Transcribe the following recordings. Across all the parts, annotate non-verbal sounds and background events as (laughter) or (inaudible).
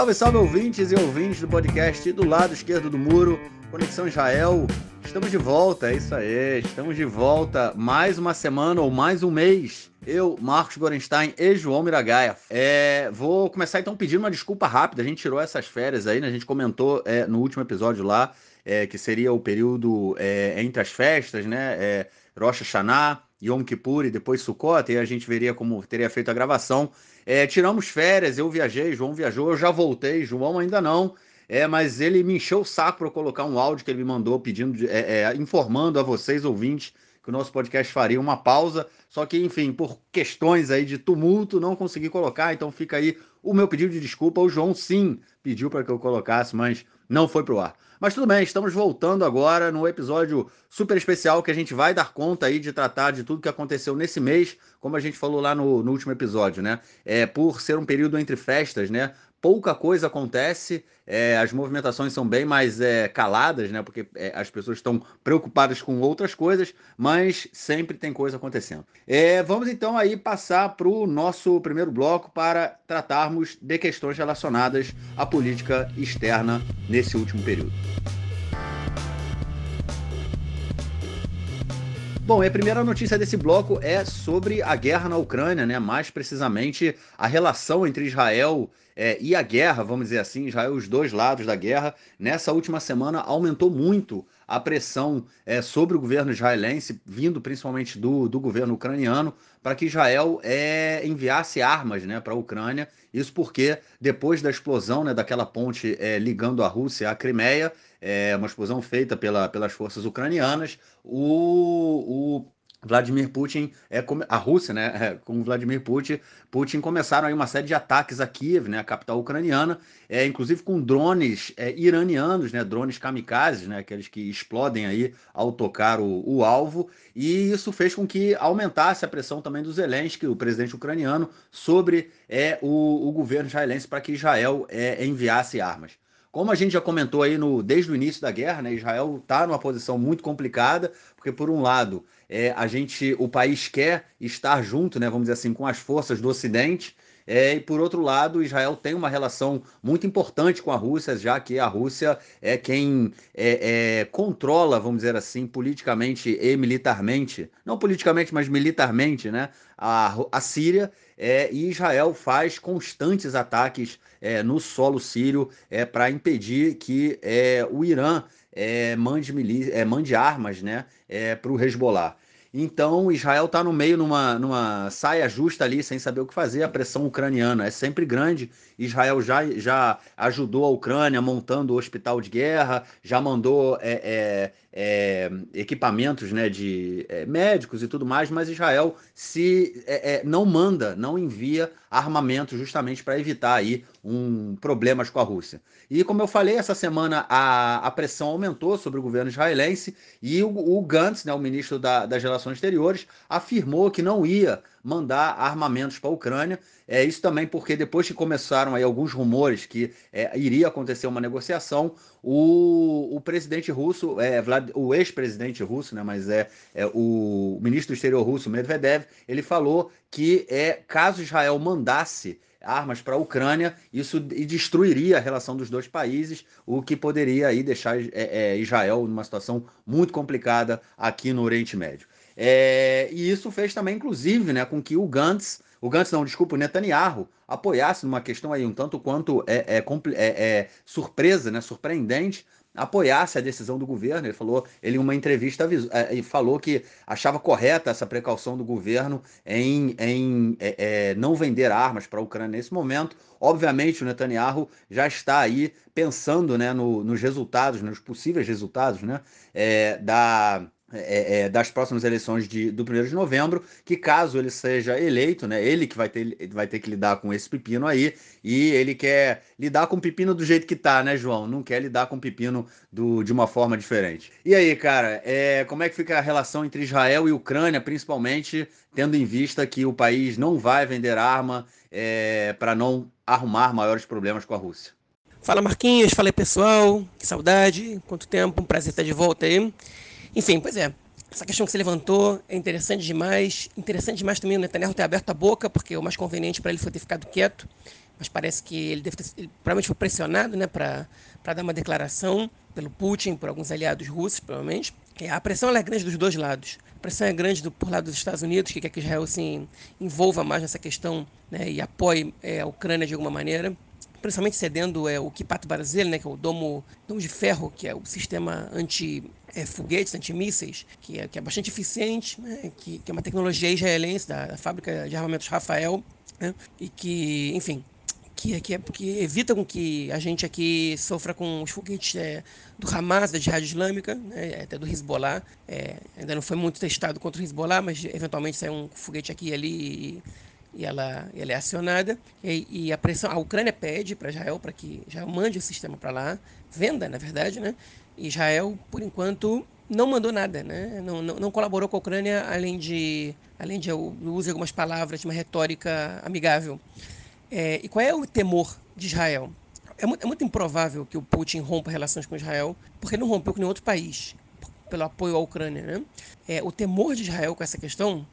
Salve, salve ouvintes e ouvintes do podcast do lado esquerdo do muro, Conexão Israel. Estamos de volta, é isso aí. Estamos de volta mais uma semana ou mais um mês. Eu, Marcos Gorenstein e João Miragaia. É, vou começar então pedindo uma desculpa rápida. A gente tirou essas férias aí, né? A gente comentou é, no último episódio lá é, que seria o período é, entre as festas, né? É, Yom Kippur e depois Sukkot, e a gente veria como teria feito a gravação. É, tiramos férias, eu viajei, João viajou, eu já voltei, João ainda não. É, mas ele me encheu o saco para colocar um áudio que ele me mandou pedindo, é, é, informando a vocês, ouvintes, que o nosso podcast faria uma pausa. Só que, enfim, por questões aí de tumulto, não consegui colocar. Então fica aí o meu pedido de desculpa. O João sim pediu para que eu colocasse, mas não foi pro ar. Mas tudo bem, estamos voltando agora no episódio super especial que a gente vai dar conta aí de tratar de tudo que aconteceu nesse mês, como a gente falou lá no, no último episódio, né? É, por ser um período entre festas, né? Pouca coisa acontece, é, as movimentações são bem mais é, caladas, né? Porque é, as pessoas estão preocupadas com outras coisas, mas sempre tem coisa acontecendo. É, vamos então aí passar para o nosso primeiro bloco para tratarmos de questões relacionadas à política externa nesse último período. Bom, a primeira notícia desse bloco é sobre a guerra na Ucrânia, né? Mais precisamente a relação entre Israel é, e a guerra, vamos dizer assim, Israel, os dois lados da guerra. Nessa última semana aumentou muito a pressão é, sobre o governo israelense, vindo principalmente do, do governo ucraniano, para que Israel é, enviasse armas né, para a Ucrânia. Isso porque, depois da explosão né, daquela ponte é, ligando a Rússia à Crimeia, é uma explosão feita pela, pelas forças ucranianas, o, o Vladimir Putin, é, a Rússia, né, é, com Vladimir Putin, Putin começaram aí uma série de ataques a Kiev, né, a capital ucraniana, é, inclusive com drones é, iranianos, né, drones kamikazes, né, aqueles que explodem aí ao tocar o, o, alvo, e isso fez com que aumentasse a pressão também do Zelensky, o presidente ucraniano, sobre é, o, o governo israelense para que Israel é, enviasse armas. Como a gente já comentou aí no, desde o início da guerra, né, Israel está numa posição muito complicada, porque por um lado é, a gente, o país quer estar junto, né, vamos dizer assim, com as forças do Ocidente, é, e por outro lado, Israel tem uma relação muito importante com a Rússia, já que a Rússia é quem é, é, controla, vamos dizer assim, politicamente e militarmente, não politicamente, mas militarmente, né, a, a Síria, é, e Israel faz constantes ataques é, no solo sírio é, para impedir que é, o Irã mande, mande armas né, para o Hezbollah. Então, Israel está no meio, numa, numa saia justa ali, sem saber o que fazer. A pressão ucraniana é sempre grande. Israel já, já ajudou a Ucrânia montando o hospital de guerra, já mandou é, é, equipamentos né, de é, médicos e tudo mais, mas Israel se é, é, não manda, não envia armamento justamente para evitar aí um problemas com a Rússia. E como eu falei, essa semana a, a pressão aumentou sobre o governo israelense e o, o Gantz, né, o ministro da, das Relações Exteriores, afirmou que não ia mandar armamentos para a Ucrânia. É isso também porque depois que começaram aí alguns rumores que é, iria acontecer uma negociação, o, o presidente russo, é, Vlad, o ex-presidente russo, né, mas é, é o ministro do exterior russo, Medvedev, ele falou que é caso Israel mandasse armas para a Ucrânia, isso destruiria a relação dos dois países, o que poderia aí deixar é, é, Israel numa situação muito complicada aqui no Oriente Médio. É, e isso fez também, inclusive, né, com que o Gantz, o Gantz não, desculpa, o Netanyahu, apoiasse numa questão aí um tanto quanto é, é, é, é surpresa, né, surpreendente, apoiasse a decisão do governo. Ele falou, ele em uma entrevista é, falou que achava correta essa precaução do governo em, em é, é, não vender armas para a Ucrânia nesse momento. Obviamente, o Netanyahu já está aí pensando né, no, nos resultados, nos possíveis resultados né, é, da é, é, das próximas eleições de, do 1 de novembro, que caso ele seja eleito, né, ele que vai ter, vai ter que lidar com esse pepino aí, e ele quer lidar com o pepino do jeito que tá, né, João? Não quer lidar com o pepino do, de uma forma diferente. E aí, cara, é, como é que fica a relação entre Israel e Ucrânia, principalmente tendo em vista que o país não vai vender arma é, para não arrumar maiores problemas com a Rússia? Fala Marquinhos, fala aí pessoal, que saudade, quanto tempo, um prazer estar de volta aí. Enfim, pois é. Essa questão que você levantou é interessante demais. Interessante demais também o Netanyahu ter aberto a boca, porque o mais conveniente para ele foi ter ficado quieto. mas parece que ele, deve ter, ele provavelmente foi pressionado né, para dar uma declaração pelo Putin, por alguns aliados russos, provavelmente. É, a pressão é grande dos dois lados. A pressão é grande do, por lado dos Estados Unidos, que quer que Israel se envolva mais nessa questão né, e apoie é, a Ucrânia de alguma maneira principalmente cedendo é, o Kipat Brasil, né, que é o domo, domo de ferro, que é o sistema anti é, foguetes, antimísseis, que é, que é bastante eficiente, né, que, que, é uma tecnologia israelense da, da fábrica de armamentos Rafael, né, e que, enfim, que, que, que, evita com que a gente aqui sofra com os foguetes é, do Hamas, da Jihad Islâmica, né, até do Hezbollah. É, ainda não foi muito testado contra o Hezbollah, mas eventualmente sai um foguete aqui e ali e, e ela, ela é acionada. E, e, a pressão, a Ucrânia pede para Israel para que Israel mande o sistema para lá, venda, na verdade, né? Israel, por enquanto, não mandou nada, né? Não, não, não colaborou com a Ucrânia, além de, além de usar algumas palavras de uma retórica amigável. É, e qual é o temor de Israel? É muito, é muito improvável que o Putin rompa relações com Israel, porque não rompeu com nenhum outro país, pelo apoio à Ucrânia. Né? É, o temor de Israel com essa questão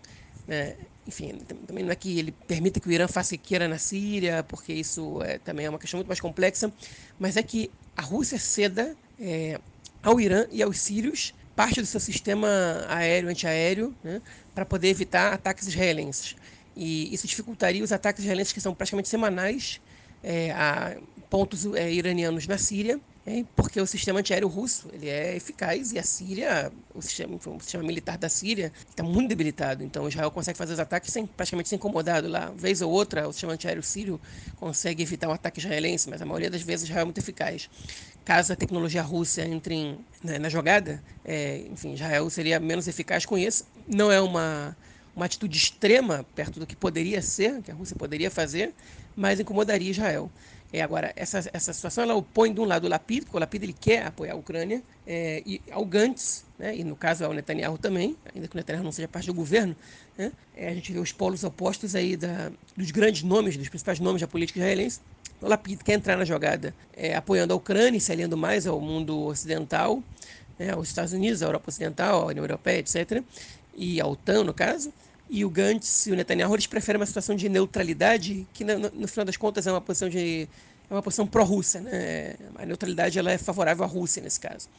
né, enfim, também não é que ele permita que o Irã faça queira na Síria, porque isso é, também é uma questão muito mais complexa, mas é que a Rússia ceda é, ao Irã e aos sírios parte do seu sistema aéreo, antiaéreo, né, para poder evitar ataques israelenses. E isso dificultaria os ataques israelenses que são praticamente semanais é, a pontos é, iranianos na Síria é, porque o sistema antiaéreo russo ele é eficaz e a Síria, o sistema, o sistema militar da Síria está muito debilitado. Então Israel consegue fazer os ataques sem, praticamente sem incomodado lá. Vez ou outra, o sistema antiaéreo sírio consegue evitar um ataque israelense, mas a maioria das vezes Israel é muito eficaz. Caso a tecnologia russa entre em, né, na jogada, é, enfim, Israel seria menos eficaz com isso. Não é uma, uma atitude extrema perto do que poderia ser, que a Rússia poderia fazer, mas incomodaria Israel. É, agora, essa, essa situação ela opõe de um lado o Lapid, porque o Lapid ele quer apoiar a Ucrânia, é, e ao Gantz, né, e no caso ao Netanyahu também, ainda que o Netanyahu não seja parte do governo, né, é, a gente vê os polos opostos aí da, dos grandes nomes, dos principais nomes da política israelense. O Lapid quer entrar na jogada é, apoiando a Ucrânia e se aliando mais ao mundo ocidental, né, aos Estados Unidos, à Europa Ocidental, à União Europeia, etc., e à OTAN, no caso e o Gantz e o Netanyahu eles preferem uma situação de neutralidade que no, no final das contas é uma posição de é uma posição pró-russa, né? A neutralidade ela é favorável à Rússia nesse caso.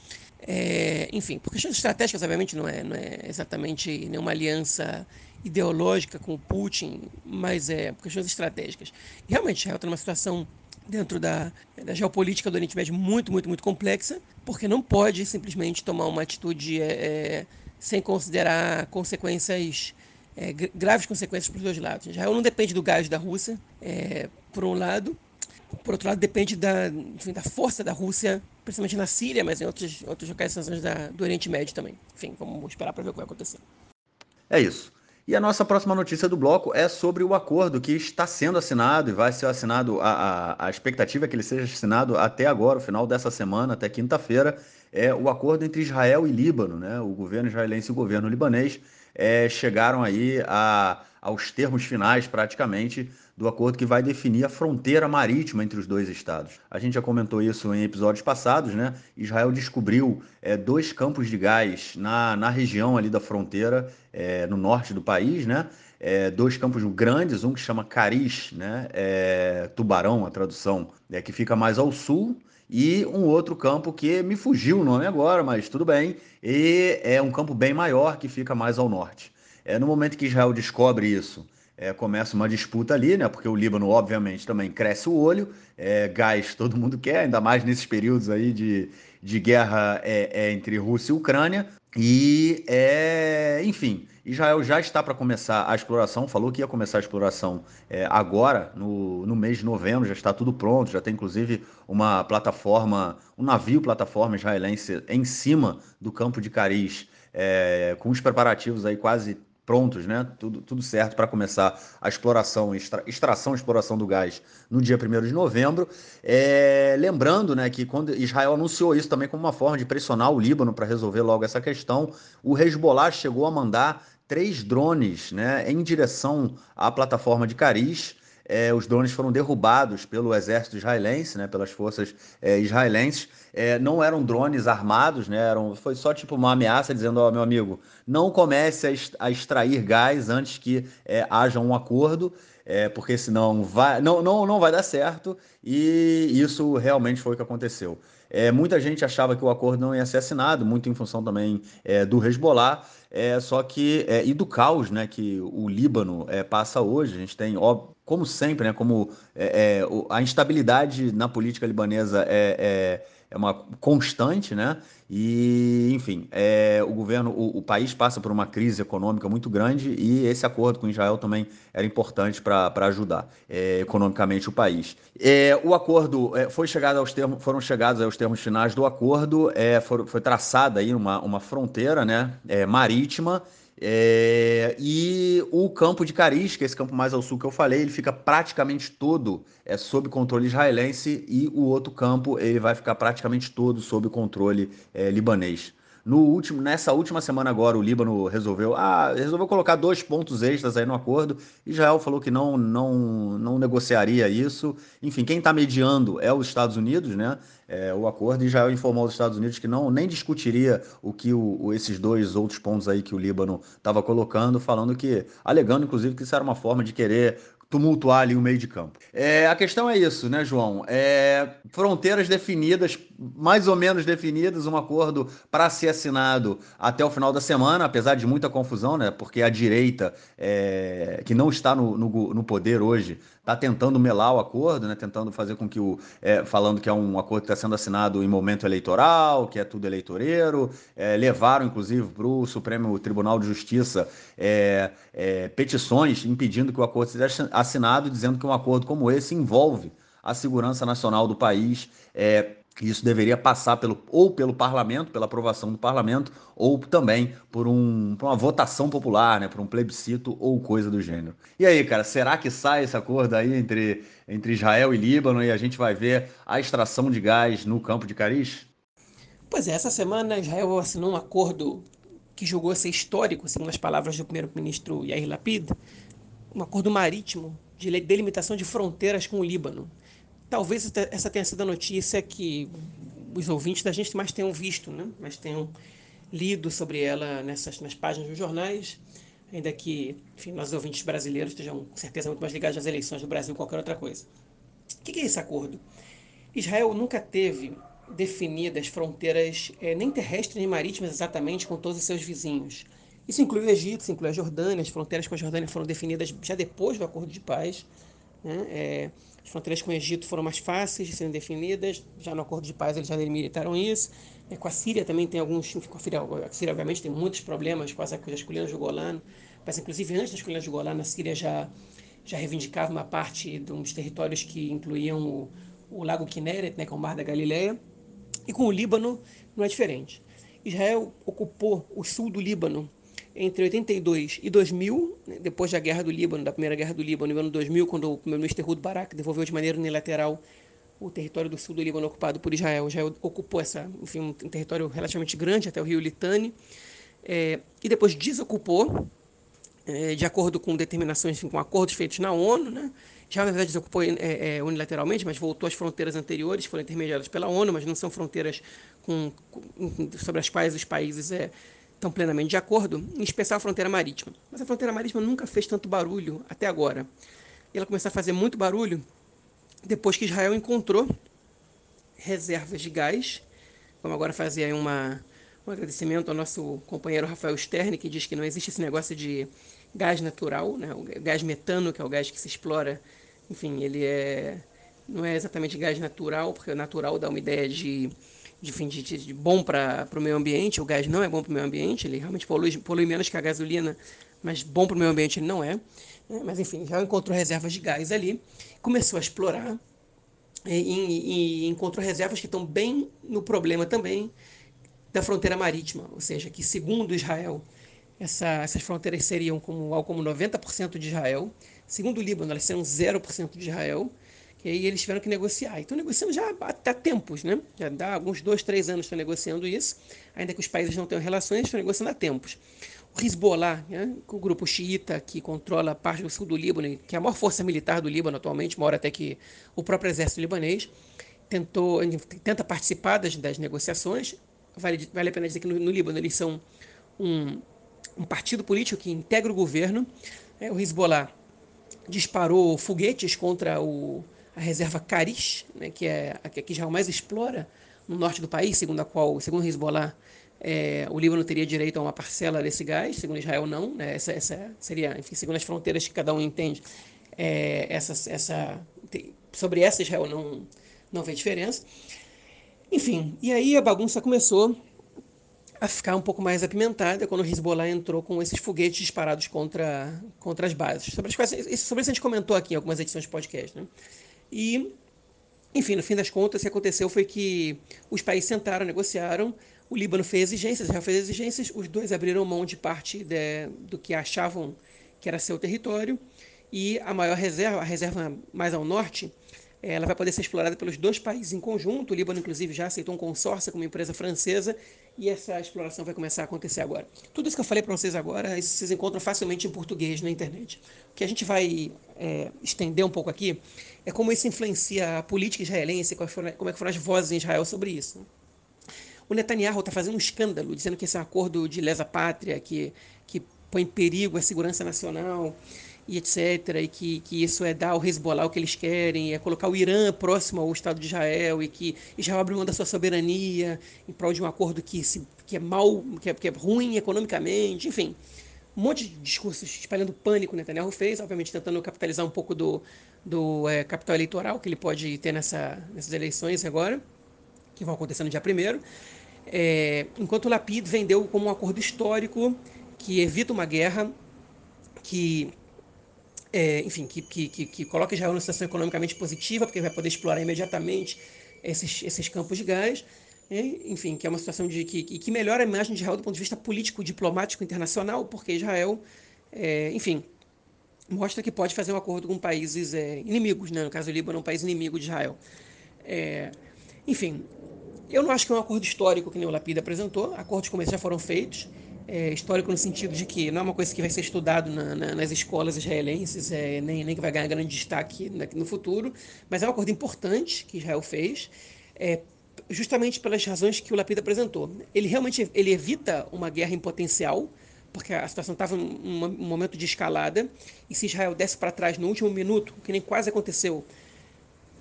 É, enfim, por questões estratégicas, obviamente, não é, não é exatamente nenhuma aliança ideológica com o Putin, mas é por questões estratégicas. E realmente, Israel está numa situação dentro da, da geopolítica do Oriente Médio muito, muito, muito complexa, porque não pode simplesmente tomar uma atitude é, é sem considerar consequências é, graves consequências para os dois lados. Israel não depende do gás da Rússia, é, por um lado, por outro lado, depende da, enfim, da força da Rússia, principalmente na Síria, mas em outros, outros localizações da, do Oriente Médio também. Enfim, vamos esperar para ver o que vai acontecer. É isso. E a nossa próxima notícia do bloco é sobre o acordo que está sendo assinado e vai ser assinado. A, a, a expectativa é que ele seja assinado até agora, o final dessa semana, até quinta-feira. É o acordo entre Israel e Líbano, né? O governo israelense e o governo libanês é, chegaram aí a, aos termos finais, praticamente, do acordo que vai definir a fronteira marítima entre os dois estados. A gente já comentou isso em episódios passados, né? Israel descobriu é, dois campos de gás na, na região ali da fronteira, é, no norte do país, né? É, dois campos grandes, um que chama Cariz, né? Tubarão, a tradução, é, que fica mais ao sul, e um outro campo que me fugiu o nome agora, mas tudo bem, e é um campo bem maior que fica mais ao norte. É, no momento que Israel descobre isso, é, começa uma disputa ali, né? Porque o Líbano, obviamente, também cresce o olho, é, gás todo mundo quer, ainda mais nesses períodos aí de, de guerra é, é entre Rússia e Ucrânia. E, é, enfim, Israel já está para começar a exploração, falou que ia começar a exploração é, agora, no, no mês de novembro, já está tudo pronto, já tem inclusive uma plataforma, um navio plataforma israelense em cima do campo de Cariz, com os preparativos aí quase prontos, né? Tudo, tudo certo para começar a exploração, extra, extração e exploração do gás no dia 1 de novembro. É, lembrando né, que quando Israel anunciou isso também como uma forma de pressionar o Líbano para resolver logo essa questão, o Hezbollah chegou a mandar três drones né, em direção à plataforma de Cariz. É, os drones foram derrubados pelo exército israelense, né, pelas forças é, israelenses é, não eram drones armados, né? Eram, foi só tipo uma ameaça dizendo, ó, meu amigo, não comece a, extrair gás antes que é, haja um acordo. é, porque senão vai, não, não, não vai dar certo, e isso realmente foi o que aconteceu. É, muita gente achava que o acordo não ia ser assinado, muito em função também é, do Hezbollah, é, só que é, e do caos né, que o Líbano é, passa hoje. A gente tem, ó, como sempre, né, como é, é, a instabilidade na política libanesa é, é uma constante, né? E, enfim, é, o governo, o, o, país passa por uma crise econômica muito grande e esse acordo com Israel também era importante para ajudar é, economicamente o país. É, o acordo é, foi chegado aos termos, foram chegados aos termos finais do acordo, é, foi, foi traçada aí uma, uma fronteira, né, é, marítima é, e o campo de Caris, que é esse campo mais ao sul que eu falei, ele fica praticamente todo é, sob controle israelense e o outro campo ele vai ficar praticamente todo sob controle é, libanês. No último, nessa última semana agora, o Líbano resolveu, ah, resolveu colocar dois pontos extras aí no acordo. Israel falou que não, não, não negociaria isso. Enfim, quem está mediando é os Estados Unidos, né? É, o acordo. Israel informou os Estados Unidos que não nem discutiria o que o, esses dois outros pontos aí que o Líbano estava colocando, falando que, alegando inclusive que isso era uma forma de querer tumultuar ali o meio de campo. É, a questão é isso, né, João? É, fronteiras definidas, mais ou menos definidas, um acordo para ser assinado até o final da semana, apesar de muita confusão, né? Porque a direita, é, que não está no, no, no poder hoje, está tentando melar o acordo, né? Tentando fazer com que o. É, falando que é um acordo que está sendo assinado em momento eleitoral, que é tudo eleitoreiro. É, levaram, inclusive, para o Supremo Tribunal de Justiça é, é, petições impedindo que o acordo seja assinado, dizendo que um acordo como esse envolve a segurança nacional do país. É, isso deveria passar pelo, ou pelo parlamento, pela aprovação do parlamento, ou também por, um, por uma votação popular, né, por um plebiscito ou coisa do gênero. E aí, cara, será que sai esse acordo aí entre, entre Israel e Líbano e a gente vai ver a extração de gás no campo de Cariz? Pois é, essa semana Israel assinou um acordo que julgou ser histórico, segundo as palavras do primeiro-ministro Yair Lapid, um acordo marítimo de delimitação de fronteiras com o Líbano. Talvez essa tenha sido a notícia que os ouvintes da gente mais tenham visto, né? mas tenham lido sobre ela nessas, nas páginas dos jornais, ainda que enfim, nós ouvintes brasileiros estejam com certeza muito mais ligados às eleições do Brasil que qualquer outra coisa. O que é esse acordo? Israel nunca teve definidas fronteiras é, nem terrestres nem marítimas exatamente com todos os seus vizinhos. Isso inclui o Egito, isso inclui a Jordânia, as fronteiras com a Jordânia foram definidas já depois do acordo de paz. Né? É, as fronteiras com o Egito foram mais fáceis de serem definidas, já no acordo de paz eles já delimitaram isso. É, com a Síria também tem alguns, com a Síria, a Síria obviamente tem muitos problemas com as, com as colinas do Golano, mas inclusive antes das colinas do Golano a Síria já, já reivindicava uma parte de uns territórios que incluíam o, o Lago Kinneret, né, que é o Mar da Galileia, e com o Líbano não é diferente. Israel ocupou o sul do Líbano entre 82 e 2000, né, depois da Guerra do Líbano, da Primeira Guerra do Líbano, no ano 2000, quando o primeiro-ministro Ehud Barak devolveu de maneira unilateral o território do sul do Líbano ocupado por Israel. Israel ocupou essa, enfim, um território relativamente grande até o rio Litani, é, e depois desocupou, é, de acordo com determinações, enfim, com acordos feitos na ONU, né? já na verdade desocupou é, unilateralmente, mas voltou às fronteiras anteriores, foram intermediadas pela ONU, mas não são fronteiras com, com, sobre as quais os países estão plenamente de acordo, em especial a fronteira marítima. Mas a fronteira marítima nunca fez tanto barulho até agora. E ela começou a fazer muito barulho depois que Israel encontrou reservas de gás. Vamos agora fazer uma, um agradecimento ao nosso companheiro Rafael Stern, que diz que não existe esse negócio de gás natural, né? o gás metano, que é o gás que se explora enfim, ele é não é exatamente gás natural, porque o natural dá uma ideia de, de, de, de bom para o meio ambiente. O gás não é bom para o meio ambiente, ele realmente polui, polui menos que a gasolina, mas bom para o meio ambiente ele não é. Né? Mas enfim, já encontrou reservas de gás ali, começou a explorar e, e, e encontrou reservas que estão bem no problema também da fronteira marítima, ou seja, que segundo Israel, essa, essas fronteiras seriam como, algo como 90% de Israel, Segundo o Líbano, elas serão 0% de Israel. E aí eles tiveram que negociar. Então, negociando já há tempos, né? Já dá alguns dois, três anos estão negociando isso. Ainda que os países não tenham relações, estão negociando há tempos. O Hezbollah, né? o grupo xiita que controla parte do sul do Líbano, que é a maior força militar do Líbano atualmente, maior até que o próprio exército libanês, tentou, tenta participar das, das negociações. Vale, vale a pena dizer que no, no Líbano eles são um, um partido político que integra o governo. É, o Hezbollah disparou foguetes contra o, a reserva Karish, né, que é a que Israel mais explora no norte do país, segundo a qual, segundo Hezbollah, é, o Líbano teria direito a uma parcela desse gás, segundo Israel não, né, essa, essa, seria, enfim, segundo as fronteiras que cada um entende, é, essa, essa, sobre essa Israel não, não vê diferença. Enfim, e aí a bagunça começou a ficar um pouco mais apimentada quando o Hezbollah entrou com esses foguetes disparados contra, contra as bases. Sobre, as quais, sobre isso a gente comentou aqui em algumas edições de podcast. Né? E, enfim, no fim das contas, o que aconteceu foi que os países sentaram, negociaram, o Líbano fez exigências, Israel fez exigências, os dois abriram mão de parte de, do que achavam que era seu território, e a maior reserva, a reserva mais ao norte, ela vai poder ser explorada pelos dois países em conjunto. O Líbano, inclusive, já aceitou um consórcio com uma empresa francesa e essa exploração vai começar a acontecer agora. Tudo isso que eu falei para vocês agora, isso vocês encontram facilmente em português na internet. O que a gente vai é, estender um pouco aqui é como isso influencia a política israelense, como é que foram as vozes em Israel sobre isso. O Netanyahu está fazendo um escândalo, dizendo que esse é um acordo de lesa pátria, que, que põe em perigo a segurança nacional e etc. E que, que isso é dar ao Hezbollah o que eles querem, é colocar o Irã próximo ao Estado de Israel e que Israel abre mão da sua soberania em prol de um acordo que, se, que é mal, que é, que é ruim economicamente, enfim. Um monte de discursos espalhando pânico Netanyahu fez, obviamente tentando capitalizar um pouco do, do é, capital eleitoral que ele pode ter nessa, nessas eleições agora, que vão acontecer no dia 1 é, enquanto o Lapid vendeu como um acordo histórico que evita uma guerra, que é, enfim, que, que, que, que coloca Israel numa situação economicamente positiva, porque vai poder explorar imediatamente esses, esses campos de gás, enfim, que é uma situação de que, que melhora a imagem de Israel do ponto de vista político, diplomático, internacional, porque Israel, é, enfim, mostra que pode fazer um acordo com países é, inimigos, né? no caso do Líbano, é um país inimigo de Israel. É, enfim, eu não acho que é um acordo histórico que nem o Lapida apresentou, acordos como esses já foram feitos, é, histórico no sentido de que não é uma coisa que vai ser estudado na, na, nas escolas israelenses, é, nem, nem que vai ganhar grande destaque no futuro, mas é um acordo importante que Israel fez, é, justamente pelas razões que o Lapida apresentou. Ele realmente ele evita uma guerra em potencial, porque a situação estava em um, momento de escalada, e se Israel desse para trás no último minuto, que nem quase aconteceu,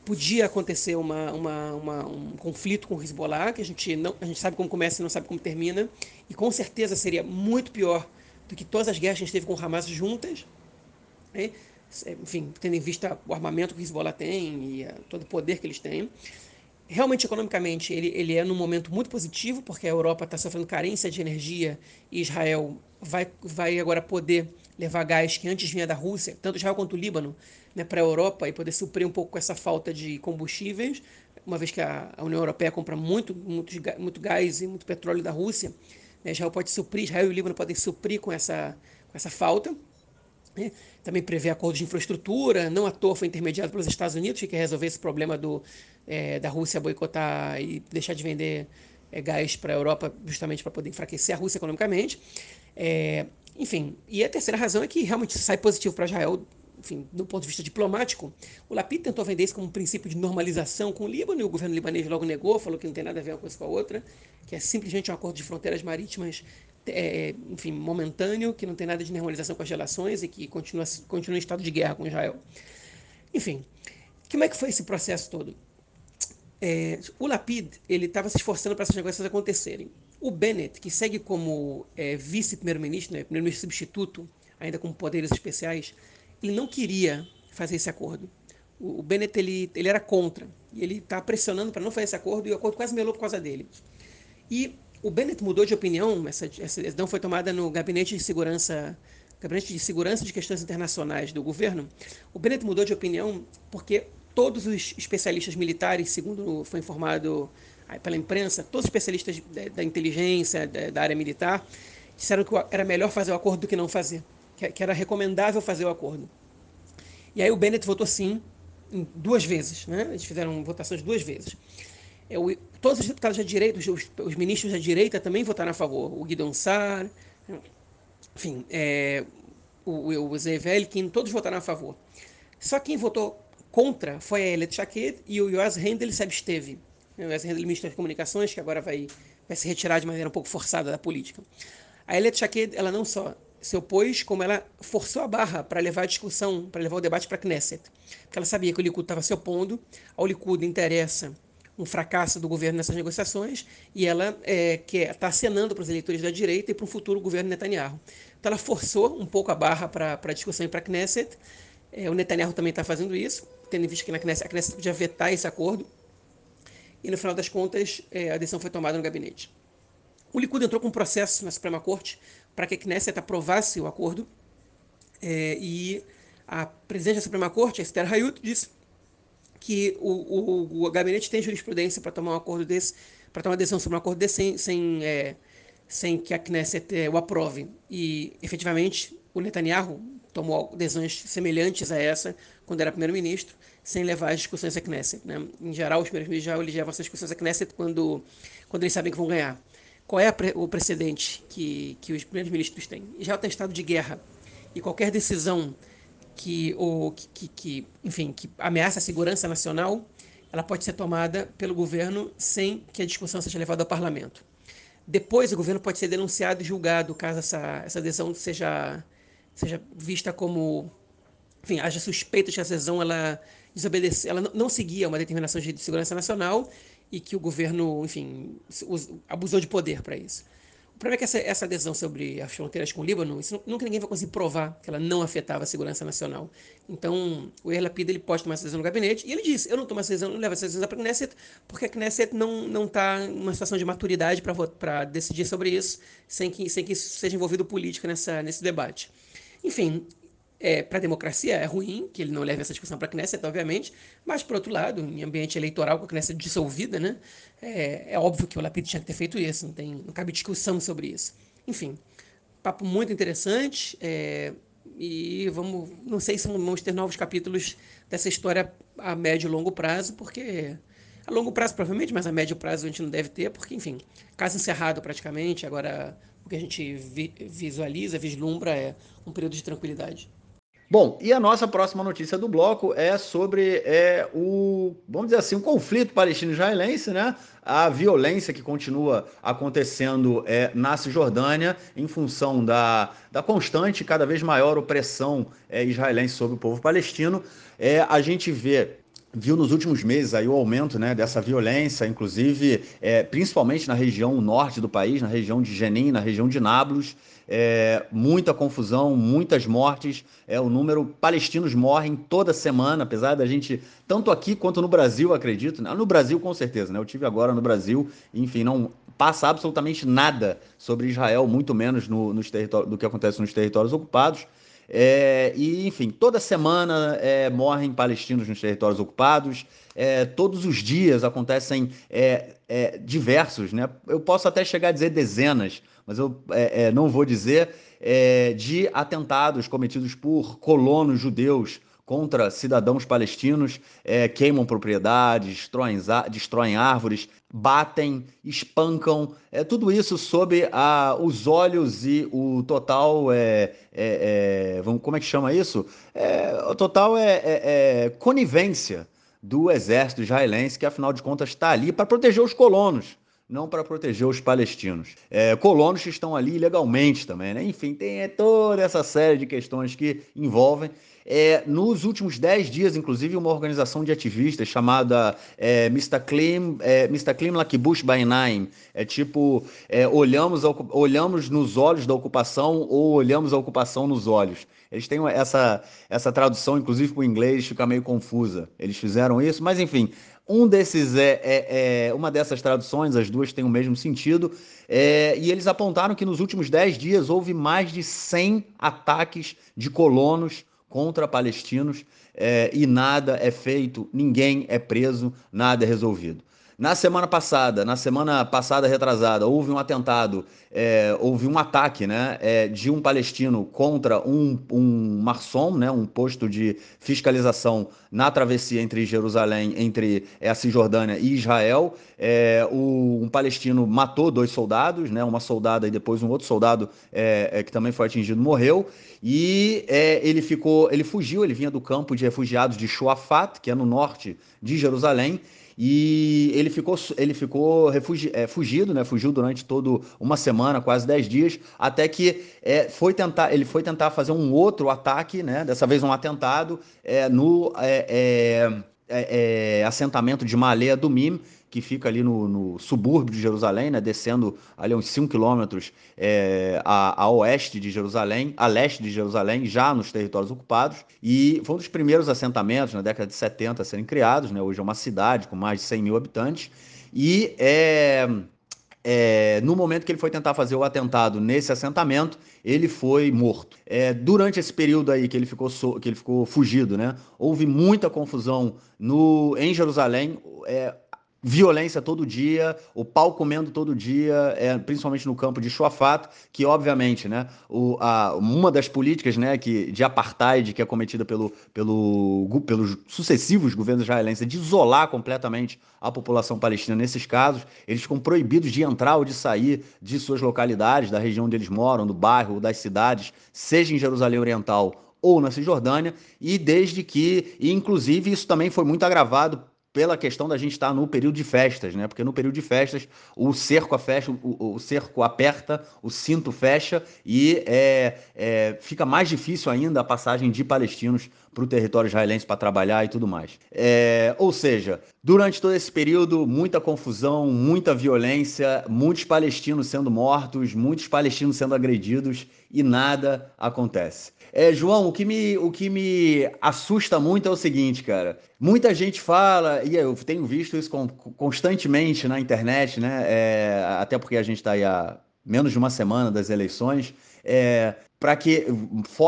podia acontecer uma, uma, uma, um conflito com o Hezbollah, que a gente, não, a gente sabe como começa e não sabe como termina, e com certeza seria muito pior do que todas as guerras que a gente teve com o Hamas juntas. Né? Enfim, tendo em vista o armamento que o Hezbollah tem e a, todo o poder que eles têm. Realmente, economicamente, ele, ele é num momento muito positivo, porque a Europa está sofrendo carência de energia e Israel vai, vai agora poder levar gás que antes vinha da Rússia, tanto Israel quanto o Líbano, né, para a Europa e poder suprir um pouco essa falta de combustíveis, uma vez que a, a União Europeia compra muito, muito, muito gás e muito petróleo da Rússia. Né, Israel pode suprir, Israel e o Líbano podem suprir com essa, com essa falta. Né? Também prevê acordos de infraestrutura, não à toa foi intermediado pelos Estados Unidos, que quer resolver esse problema do, é, da Rússia boicotar e deixar de vender é, gás para a Europa, justamente para poder enfraquecer a Rússia economicamente. É, enfim, e a terceira razão é que realmente sai positivo para Israel enfim, do ponto de vista diplomático, o Lapid tentou vender isso como um princípio de normalização com o Líbano, e o governo libanês logo negou, falou que não tem nada a ver uma coisa com a outra, que é simplesmente um acordo de fronteiras marítimas, é, enfim, momentâneo, que não tem nada de normalização com as relações e que continua, continua em estado de guerra com Israel. Enfim, como é que foi esse processo todo? É, o Lapid ele estava se esforçando para essas negócios acontecerem. O Bennett, que segue como é, vice-primeiro-ministro, né, primeiro-ministro substituto, ainda com poderes especiais, ele não queria fazer esse acordo. O, Bennett ele, ele era contra e ele está pressionando para não fazer esse acordo e o acordo quase melou por causa dele. E o Bennett mudou de opinião, essa, essa decisão foi tomada no gabinete de segurança Gabinete de Segurança de Questões Internacionais do governo, o Bennett mudou de opinião porque todos os especialistas militares, segundo foi informado pela imprensa, todos os especialistas da, da inteligência, da, da, área militar, disseram que era melhor fazer o acordo do que não fazer que era recomendável fazer o acordo. E aí o Bennett votou sim duas vezes, né? Eles fizeram votações duas vezes. É, todos os deputados da direita, os, os, ministros da direita também votaram a favor. O Guidon Sar, enfim, é, o, o Zevelkin, todos votaram a favor. Só quem votou contra foi a Elet Shaked e o Yoas Hendel se absteve. O Yoas Hendel, ministro das Comunicações, que agora vai, vai se retirar de maneira um pouco forçada da política. A Elet Shaked, ela não só se opôs, como ela forçou a barra para levar a discussão, para levar o debate para a Knesset. Porque ela sabia que o Likud estava se opondo, ao Likud interessa um fracasso do governo nessas negociações e ela é, está acenando para os eleitores da direita e para um futuro governo Netanyahu. Então ela forçou um pouco a barra para a discussão e para a Knesset. É, o Netanyahu também está fazendo isso, tendo visto que na Knesset, a Knesset podia vetar esse acordo. E no final das contas, é, a decisão foi tomada no gabinete. O Likud entrou com um processo na Suprema Corte para que a Knesset aprovasse o acordo. É, e a presidente da Suprema Corte, Esther Hayut, disse que o, o, o gabinete tem jurisprudência para tomar um acordo desse, para tomar decisão sobre um acordo desse sem, sem, é, sem que a Knesset é, o aprove. E, efetivamente, o Netanyahu tomou decisões semelhantes a essa quando era primeiro-ministro, sem levar as discussões à Knesset. Né? Em geral, os primeiros-ministros já levam essas discussões à Knesset quando, quando eles sabem que vão ganhar. Qual é o precedente que, que os primeiros-ministros têm? Já está em estado de guerra. E qualquer decisão que, ou, que, que, enfim, que ameaça a segurança nacional, ela pode ser tomada pelo governo sem que a discussão seja levada ao parlamento. Depois, o governo pode ser denunciado e julgado caso essa, essa decisão seja, seja vista como. Enfim, haja suspeita de que essa decisão ela ela não seguia uma determinação de segurança nacional e que o governo, enfim, abusou de poder para isso. O problema é que essa, essa adesão sobre as fronteiras com o Líbano, isso, nunca ninguém vai conseguir provar que ela não afetava a segurança nacional. Então, o Yair Lapid, ele pode tomar essa decisão no gabinete, e ele disse, eu não tomo essa decisão, não levo essa decisão para a Knesset, porque a Knesset não está em uma situação de maturidade para decidir sobre isso, sem que, sem que isso seja envolvido política nessa, nesse debate. Enfim, é, para a democracia é ruim que ele não leve essa discussão para a Knesset, obviamente, mas, por outro lado, em ambiente eleitoral com a Knesset dissolvida, né, é, é óbvio que o Lapid tinha que ter feito isso, não, tem, não cabe discussão sobre isso. Enfim, papo muito interessante é, e vamos, não sei se vamos ter novos capítulos dessa história a médio e longo prazo, porque a longo prazo provavelmente, mas a médio prazo a gente não deve ter, porque, enfim, caso encerrado praticamente, agora o que a gente vi, visualiza, vislumbra é um período de tranquilidade. Bom, e a nossa próxima notícia do bloco é sobre é, o, vamos dizer assim, o conflito palestino-israelense, né? A violência que continua acontecendo é, na Cisjordânia em função da, da constante cada vez maior opressão é, israelense sobre o povo palestino. É, a gente vê viu nos últimos meses aí o aumento né, dessa violência, inclusive é, principalmente na região norte do país, na região de Jenin, na região de Nablus é, muita confusão, muitas mortes. É, o número palestinos morrem toda semana, apesar da gente, tanto aqui quanto no Brasil, acredito. Né? No Brasil, com certeza, né? Eu tive agora no Brasil, enfim, não passa absolutamente nada sobre Israel, muito menos no, nos do que acontece nos territórios ocupados. É, e, enfim, toda semana é, morrem palestinos nos territórios ocupados, é, todos os dias acontecem é, é, diversos, né? eu posso até chegar a dizer dezenas, mas eu é, não vou dizer, de atentados cometidos por colonos judeus contra cidadãos palestinos, é, queimam propriedades, destroem, destroem, árvores, batem, espancam, é, tudo isso sob a, os olhos e o total, é, é, é vamos, como é que chama isso? É, o total é, é, conivência do exército israelense, que afinal de contas está ali para proteger os colonos não para proteger os palestinos. É, colonos que estão ali ilegalmente também, né? Enfim, tem toda essa série de questões que envolvem é, nos últimos 10 dias, inclusive, uma organização de ativistas chamada é, Mr. Klim, é, Mr. Klim Lakibush é tipo, é, olhamos, olhamos nos olhos da ocupação ou olhamos a ocupação nos olhos. Eles têm essa, essa tradução, inclusive para o inglês, fica meio confusa. Eles fizeram isso, mas enfim, um desses é, é, é, uma dessas traduções, as duas têm o mesmo sentido, é, e eles apontaram que nos últimos 10 dias houve mais de 100 ataques de colonos contra palestinos é, e nada é feito, ninguém é preso, nada é resolvido. Na semana passada, na semana passada retrasada, houve um atentado, é, houve um ataque né, é, de um palestino contra um, um marsom, né, um posto de fiscalização na travessia entre Jerusalém, entre é, a Cisjordânia e Israel. É, o, um palestino matou dois soldados, né, uma soldada e depois um outro soldado é, é, que também foi atingido morreu. E ele ficou, ele fugiu, ele vinha do campo de refugiados de Shuafat, que é no norte de Jerusalém e ele ficou, ele ficou refugi, é, fugido, né? Fugiu durante toda uma semana, quase 10 dias, até que é, foi tentar, ele foi tentar fazer um outro ataque, né? Dessa vez um atentado é, no é, é, é, assentamento de Malé do Mim, que fica ali no, no, subúrbio de Jerusalém, né, descendo ali uns 5 quilômetros é, a, a, oeste de Jerusalém, a leste de Jerusalém, já nos territórios ocupados. E foi um dos primeiros assentamentos na década de 70 a serem criados. Né, hoje é uma cidade com mais de 100 mil habitantes. E é, é, no momento que ele foi tentar fazer o atentado nesse assentamento, ele foi morto. É, durante esse período aí que ele ficou, so, que ele ficou fugido, né, houve muita confusão no, em Jerusalém. É, violência todo dia, o pau comendo todo dia, é, principalmente no campo de Shuafat, que obviamente, né, o, a, uma das políticas, né, que de apartheid que é cometida pelo, pelo, pelos sucessivos governos israelenses é de isolar completamente a população palestina. Nesses casos, eles ficam proibidos de entrar ou de sair de suas localidades, da região onde eles moram, do bairro das cidades, seja em Jerusalém Oriental ou na Cisjordânia, e desde que, e inclusive isso também foi muito agravado pela questão da gente estar no período de festas, né? Porque no período de festas o cerco fecha, o, o cerco aperta, o cinto fecha e é, é, fica mais difícil ainda a passagem de palestinos para o território israelense para trabalhar e tudo mais. É, ou seja, durante todo esse período, muita confusão, muita violência, muitos palestinos sendo mortos, muitos palestinos sendo agredidos e nada acontece. É, João, o que, me, o que me assusta muito é o seguinte, cara. Muita gente fala, e eu tenho visto isso constantemente na internet, né? É, até porque a gente está aí há menos de uma semana das eleições. É, para que,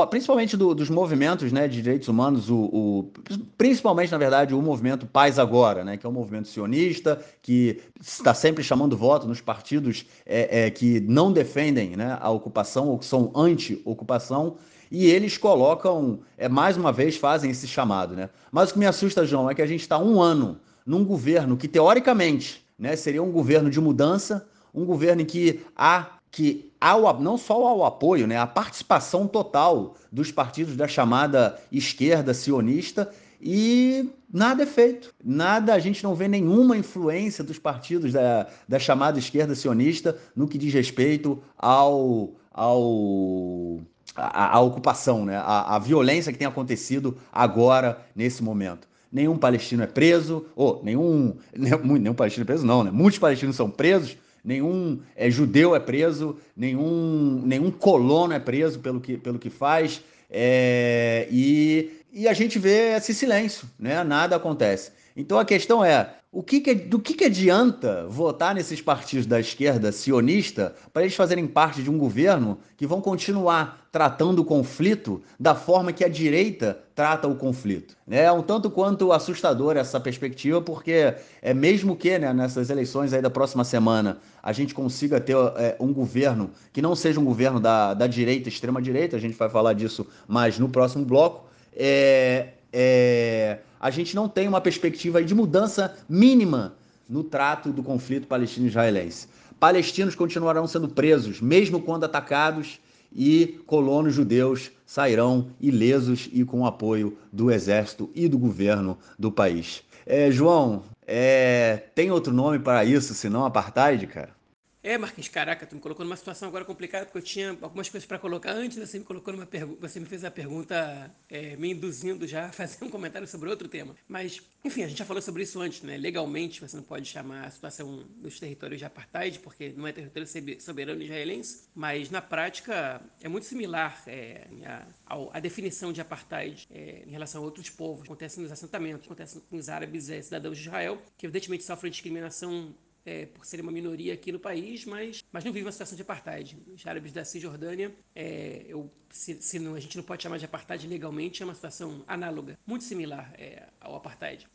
principalmente do, dos movimentos né, de direitos humanos, o, o, principalmente, na verdade, o movimento Paz Agora, né, que é um movimento sionista, que está sempre chamando voto nos partidos é, é, que não defendem né, a ocupação ou que são anti-ocupação, e eles colocam, é, mais uma vez, fazem esse chamado. Né? Mas o que me assusta, João, é que a gente está um ano num governo que, teoricamente, né, seria um governo de mudança, um governo em que há que não só ao apoio, né, a participação total dos partidos da chamada esquerda sionista e nada é feito. Nada, a gente não vê nenhuma influência dos partidos da, da chamada esquerda sionista no que diz respeito ao, ao a, a ocupação, né? A, a, violência que tem acontecido agora, nesse momento. Nenhum palestino é preso, ou nenhum, (laughs) nenhum, nenhum palestino é preso, não, né? Muitos palestinos são presos, nenhum é, judeu é preso, nenhum, nenhum colono é preso pelo que, pelo que faz, é, e, e a gente vê esse silêncio, né? nada acontece. Então a questão é, o que, que do que, que adianta votar nesses partidos da esquerda sionista para eles fazerem parte de um governo que vão continuar tratando o conflito da forma que a direita trata o conflito? É um tanto quanto assustador essa perspectiva, porque é mesmo que né, nessas eleições aí da próxima semana a gente consiga ter é, um governo que não seja um governo da, da direita, extrema-direita, a gente vai falar disso mais no próximo bloco. É, é, a gente não tem uma perspectiva de mudança mínima no trato do conflito palestino-israelense. Palestinos continuarão sendo presos, mesmo quando atacados, e colonos judeus sairão ilesos e com apoio do exército e do governo do país. É, João, é, tem outro nome para isso senão apartheid, cara? É, Marquinhos, caraca, tu me colocou numa situação agora complicada, porque eu tinha algumas coisas para colocar antes, você me colocou numa pergunta, você me fez a pergunta é, me induzindo já a (laughs) fazer um comentário sobre outro tema. Mas, enfim, a gente já falou sobre isso antes, né? Legalmente, você não pode chamar a situação dos territórios de apartheid, porque não é território soberano israelense, mas na prática é muito similar é, a, a, definição de apartheid é, em relação a outros povos. Acontece nos assentamentos, acontece com os árabes é, cidadãos de Israel, que evidentemente sofrem discriminação é, por serem uma minoria aqui no país, mas, mas não vive uma situação de apartheid. Os árabes da Cisjordânia, é, eu, se, se não, a gente não pode chamar de apartheid legalmente, é uma situação análoga, muito similar é, ao apartheid.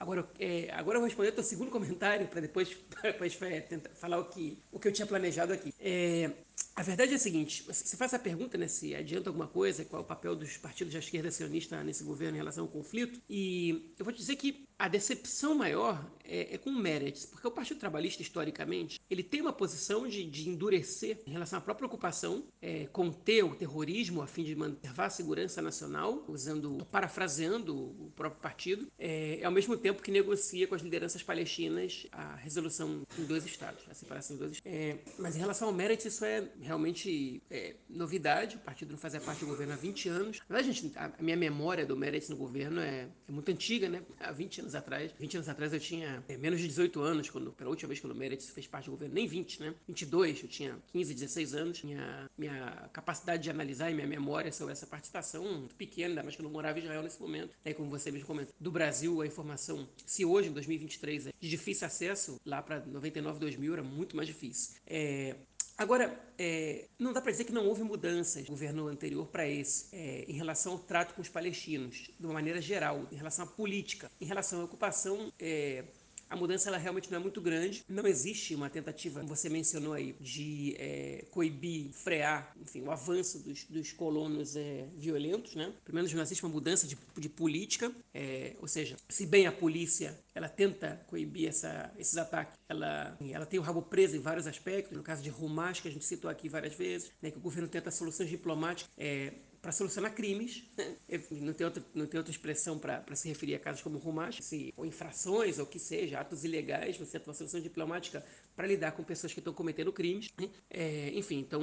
Agora, é, agora eu vou responder teu segundo comentário para depois, (laughs) depois é, tentar falar o que, o que eu tinha planejado aqui. É, a verdade é a seguinte: você faz a pergunta né, se adianta alguma coisa, qual é o papel dos partidos da esquerda sionista nesse governo em relação ao conflito, e eu vou te dizer que a decepção maior é, é, com o Meretz, porque o Partido Trabalhista, historicamente, ele tem uma posição de, de endurecer em relação à própria ocupação, é, conter o terrorismo a fim de manter a segurança nacional, usando, parafraseando o próprio partido, é, ao mesmo tempo que negocia com as lideranças palestinas a resolução em dois estados, a separação em dois estados. É, mas em relação ao Meretz, isso é realmente é, novidade, o partido não fazia parte do governo há 20 anos. Na verdade, gente, a, a minha memória do Meretz no governo é, é muito antiga, né? Há 20 anos atrás. 20 anos atrás eu tinha é, menos de 18 anos, quando, pela última vez que o Meretz fez parte do governo, nem 20, né? 22, eu tinha 15, 16 anos. Minha, minha capacidade de analisar e minha memória sobre essa participação muito pequena, ainda mais que eu não morava em Israel nesse momento. Né? Como você mesmo comentou, do Brasil a informação, se hoje, em 2023, é de difícil acesso, lá para 99, 2000 era muito mais difícil. É, Agora, é, não dá para dizer que não houve mudanças no governo anterior para esse, é, em relação ao trato com os palestinos, de uma maneira geral, em relação à política, em relação à ocupação. É, a mudança ela realmente não é muito grande. Não existe uma tentativa, como você mencionou aí, de é, coibir, frear, enfim, o avanço dos, dos colonos é, violentos, né? Pelo menos não existe uma mudança de, de política, é, ou seja, se bem a polícia ela tenta coibir essa, esses ataques, ela, ela tem o rabo preso em vários aspectos. No caso de Rumash, que a gente citou aqui várias vezes, né, que o governo tenta soluções diplomáticas. É, para solucionar crimes. (laughs) Não tem, outra, não tem outra expressão para se referir a casos como Rumash, se, ou infrações, ou que seja, atos ilegais, você tem uma solução diplomática para lidar com pessoas que estão cometendo crimes. Né? É, enfim, então,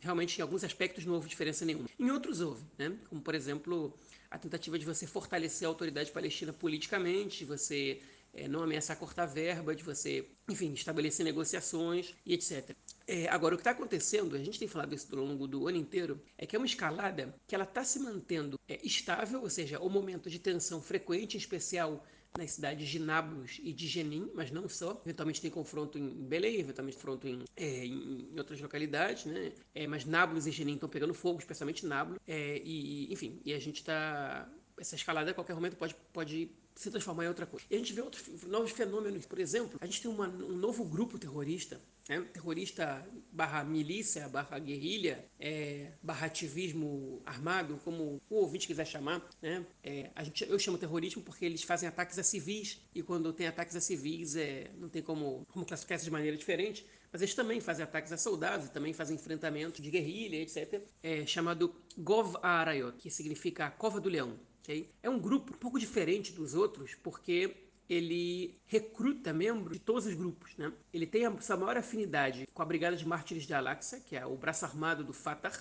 realmente, em alguns aspectos não houve diferença nenhuma. Em outros houve, né? como, por exemplo, a tentativa de você fortalecer a autoridade palestina politicamente, você é, não ameaçar cortar verba, de você, enfim, estabelecer negociações e etc. É, agora, o que está acontecendo, a gente tem falado isso ao longo do ano inteiro, é que é uma escalada que ela está se mantendo é, estável, ou seja, o momento de tensão frequente, em especial nas cidades de Nablus e de Jenin, mas não só. Eventualmente tem confronto em Belém, eventualmente confronto em, é, em, outras localidades, né? É, mas Nablus e Jenin estão pegando fogo, especialmente Nablus. É, e, enfim, e a gente está... Essa escalada a qualquer momento pode, pode se transformar em outra coisa. E a gente vê outros novos fenômenos. Por exemplo, a gente tem uma, um novo grupo terrorista né? terrorista barra milícia, barra guerrilha, é, barra ativismo armado, como o ouvinte quiser chamar. Né? É, a gente, eu chamo terrorismo porque eles fazem ataques a civis, e quando tem ataques a civis, é, não tem como, como classificar isso de maneira diferente, mas eles também fazem ataques a soldados, também fazem enfrentamento de guerrilha, etc. É, chamado Gov Arayot, que significa a Cova do Leão. Okay? É um grupo um pouco diferente dos outros, porque ele recruta membros de todos os grupos. Né? Ele tem a sua maior afinidade com a Brigada de Mártires de Al-Aqsa, que é o braço armado do Fatah,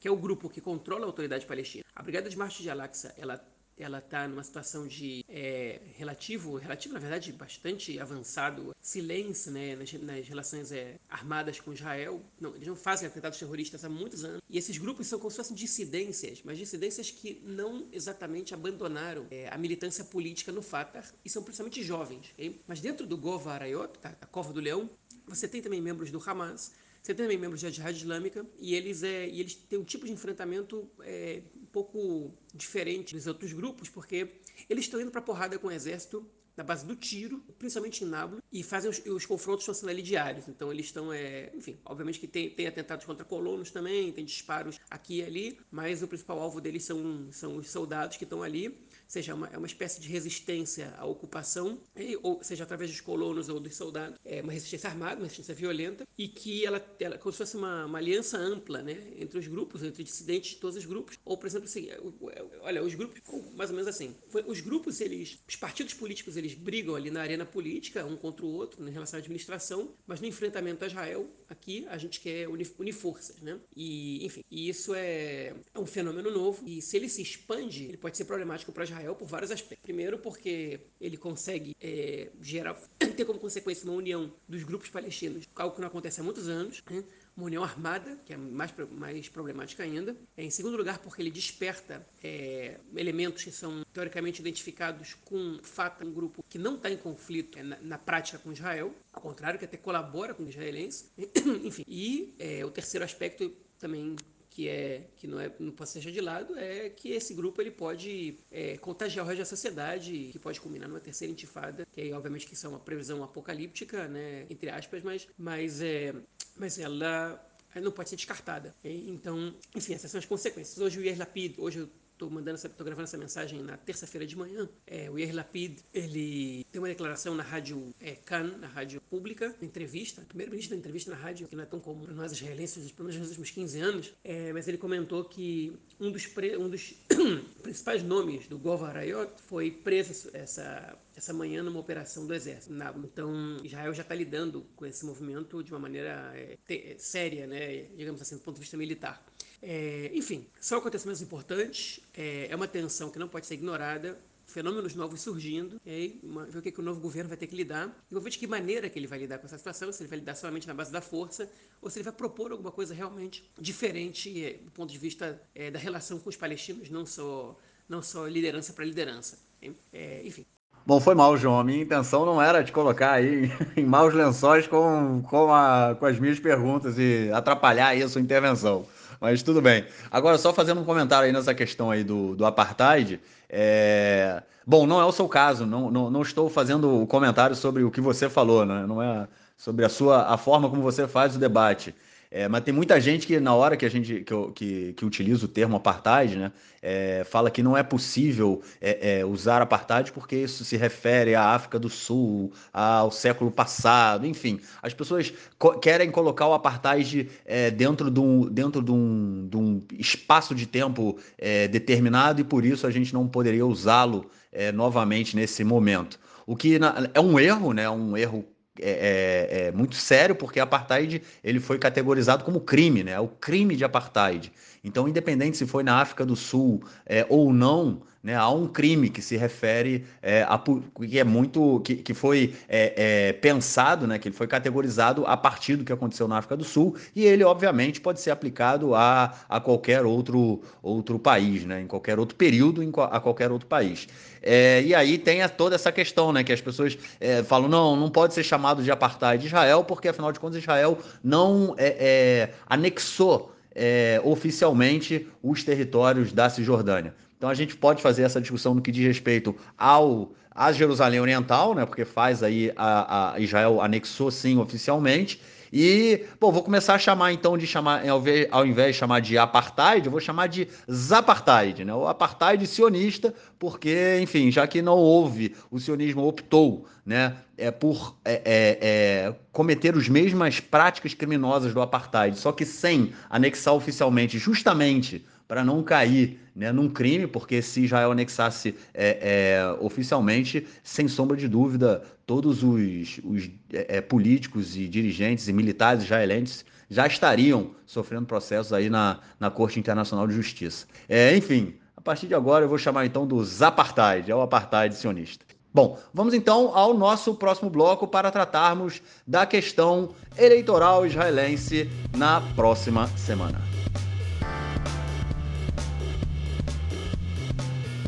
que é o grupo que controla a autoridade palestina. A Brigada de Mártires de Al-Aqsa, ela ela está numa situação de é, relativo, relativo na verdade bastante avançado silêncio né, nas, nas relações é, armadas com Israel. Não, eles não fazem atentados terroristas há muitos anos. E esses grupos são como se fossem dissidências, mas dissidências que não exatamente abandonaram é, a militância política no Fatah e são principalmente jovens. Okay? Mas dentro do Gova Arayot, tá, a Cova do Leão, você tem também membros do Hamas, você tem também membros da Jihad Islâmica e eles, é, e eles têm um tipo de enfrentamento é, pouco diferente dos outros grupos, porque eles estão indo para porrada com o exército na base do tiro, principalmente em Nablus, e fazem os, os confrontos estão sendo ali diários. Então eles estão, é, enfim, obviamente que tem, tem atentados contra colonos também, tem disparos aqui e ali, mas o principal alvo deles são, são os soldados que estão ali seja uma, é uma espécie de resistência à ocupação, ou seja através dos colonos ou dos soldados, é uma resistência armada, uma resistência violenta, e que ela, ela como se fosse uma, uma aliança ampla né, entre os grupos, entre dissidentes de todos os grupos, ou por exemplo, assim, olha, os grupos, mais ou menos assim, os grupos, eles, os partidos políticos, eles brigam ali na arena política, um contra o outro, em relação à administração, mas no enfrentamento a Israel, aqui, a gente quer unir, unir forças, né? E, enfim, e isso é, é um fenômeno novo, e se ele se expande, ele pode ser problemático para Israel Israel por vários aspectos. Primeiro, porque ele consegue é, gerar, (clears throat) ter como consequência uma união dos grupos palestinos, algo que não acontece há muitos anos. Né? uma união armada, que é mais, mais problemática ainda. É, em segundo lugar, porque ele desperta é, elementos que são teoricamente identificados com fato um grupo que não está em conflito é, na, na, prática com Israel, ao contrário, que até colabora com os israelenses. (clears throat) Enfim, e é, o terceiro aspecto também que é que não é não pode ser de lado é que esse grupo ele pode é, contagiar o resto da sociedade que pode culminar numa terceira intifada que aí, obviamente que isso é uma previsão apocalíptica né entre aspas mas mas é mas ela não pode ser descartada então enfim essas são as consequências. Hoje o Yair Lapid hoje Estou mandando essa, tô gravando essa mensagem na terça-feira de manhã. É, o Yair Lapid, ele tem uma declaração na rádio é, Cannes, na rádio pública, entrevista, primeiro-ministro da entrevista na rádio, que não é tão comum para nós israelenses, pelo menos nos últimos 15 anos, é, mas ele comentou que um dos, pre, um dos (coughs) principais nomes do Gova foi preso essa, essa manhã numa operação do exército. Então, Israel já está lidando com esse movimento de uma maneira é, te, séria, né, digamos assim, do ponto de vista militar. É, enfim, são acontecimentos importantes, é, é, uma tensão que não pode ser ignorada, fenômenos novos surgindo, e aí uma, ver o que, que o novo governo vai ter que lidar, e vou ver de que maneira que ele vai lidar com essa situação, se ele vai lidar somente na base da força, ou se ele vai propor alguma coisa realmente diferente é, do ponto de vista é, da relação com os palestinos, não só, não só liderança para liderança. É, enfim. Bom, foi mal, João. A minha intenção não era te colocar aí (laughs) em maus lençóis com, com, a, com as minhas perguntas e atrapalhar aí a sua intervenção. Mas tudo bem. Agora, só fazendo um comentário aí nessa questão aí do, do apartheid. É... Bom, não é o seu caso, não, não, não estou fazendo o comentário sobre o que você falou, né? não é sobre a sua a forma como você faz o debate. É, mas tem muita gente que, na hora que a gente que, que, que utiliza o termo apartheid, né, é, fala que não é possível é, é usar apartheid porque isso se refere à África do Sul, ao século passado, enfim. As pessoas co querem colocar o apartheid é, dentro, de um, dentro de, um, de um espaço de tempo é, determinado e por isso a gente não poderia usá-lo novamente nesse momento. O que na, é um erro, né, um erro é, é, é, muito sério, porque apartheid ele foi categorizado como crime, né? O crime de apartheid. Então, independente se foi na África do Sul é, ou não, né, há um crime que se refere é, a que é muito que, que foi é, pensado, né, que ele foi categorizado a partir do que aconteceu na África do Sul e ele obviamente pode ser aplicado a, a qualquer outro outro país, né, em qualquer outro período, em, a qualquer outro país. E aí tem a, toda essa questão, né, que as pessoas falam não, não pode ser chamado de apartheid de Israel porque afinal de contas Israel não é, oficialmente os territórios da Cisjordânia. Então a gente pode fazer essa discussão no que diz respeito ao a Jerusalém Oriental, né? Porque faz aí a, a Israel anexou sim oficialmente. E, bom, vou começar a chamar então de chamar, ao invés, ao invés de chamar de apartheid, eu vou chamar de zapartheid, né? O apartheid sionista, porque, enfim, já que não houve, o sionismo optou, né, é por é, é, é, cometer as mesmas práticas criminosas do apartheid, só que sem anexar oficialmente, justamente para não cair né, num crime, porque se Israel anexasse é, é, oficialmente, sem sombra de dúvida, todos os, os é, é políticos e dirigentes e militares israelenses já estariam sofrendo processos aí na, na Corte Internacional de Justiça. É, enfim, a partir de agora eu vou chamar então dos apartheid, é o apartheid sionista. Bom, vamos então ao nosso próximo bloco para tratarmos da questão eleitoral israelense na próxima semana.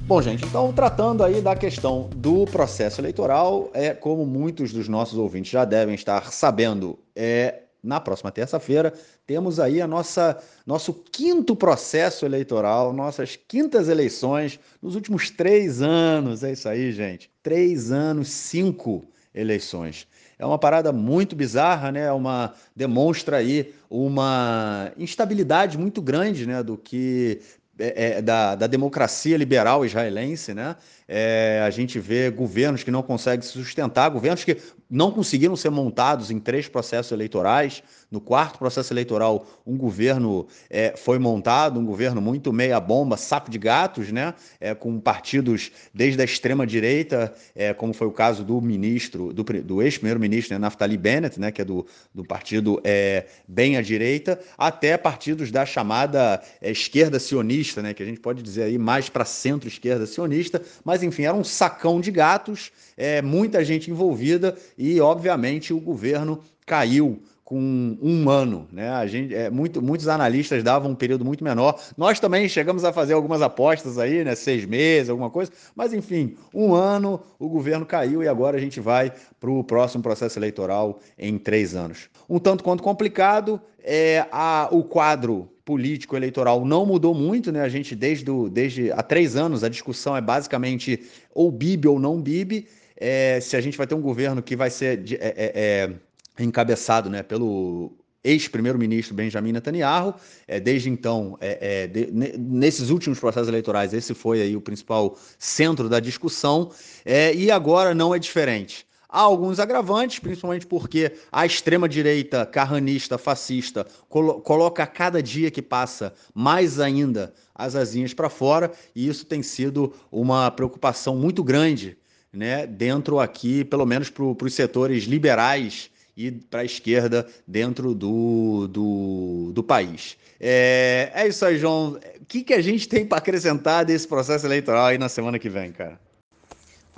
Bom, gente, então tratando aí da questão do processo eleitoral, é como muitos dos nossos ouvintes já devem estar sabendo, é na próxima terça-feira temos aí a nossa nosso quinto processo eleitoral, nossas quintas eleições nos últimos três anos. É isso aí, gente. Três anos, cinco eleições. É uma parada muito bizarra, né? É uma demonstra aí uma instabilidade muito grande, né, do que é, é, da, da, democracia liberal israelense, né? É, a gente vê governos que não conseguem se sustentar, governos que não conseguiram ser montados em três processos eleitorais. No quarto processo eleitoral, um governo é, foi montado, um governo muito meia-bomba, saco de gatos, né? É, com partidos desde a extrema-direita, é, como foi o caso do ministro, do, do ex-primeiro-ministro, né, Naftali Bennett, né, que é do, do partido é, bem à direita, até partidos da chamada é, esquerda sionista, né, que a gente pode dizer aí mais para centro-esquerda sionista, mas enfim, era um sacão de gatos, é, muita gente envolvida e, obviamente, o governo caiu com um ano, né? A gente, é, muito, muitos analistas davam um período muito menor. Nós também chegamos a fazer algumas apostas aí, né? Seis meses, alguma coisa. Mas enfim, um ano o governo caiu e agora a gente vai para o próximo processo eleitoral em três anos. Um tanto quanto complicado é a, o quadro político eleitoral não mudou muito, né? A gente desde, do, desde há três anos a discussão é basicamente ou Bibi ou não Bibi. É, se a gente vai ter um governo que vai ser é, é, é encabeçado né, pelo ex-primeiro-ministro Benjamin Netanyahu. É, desde então, é, é, de, nesses últimos processos eleitorais, esse foi aí o principal centro da discussão, é, e agora não é diferente. Há alguns agravantes, principalmente porque a extrema-direita carranista, fascista, colo coloca a cada dia que passa mais ainda as asinhas para fora, e isso tem sido uma preocupação muito grande né, dentro aqui, pelo menos para os setores liberais e para a esquerda dentro do, do, do país. É, é isso aí, João. O que, que a gente tem para acrescentar desse processo eleitoral aí na semana que vem, cara?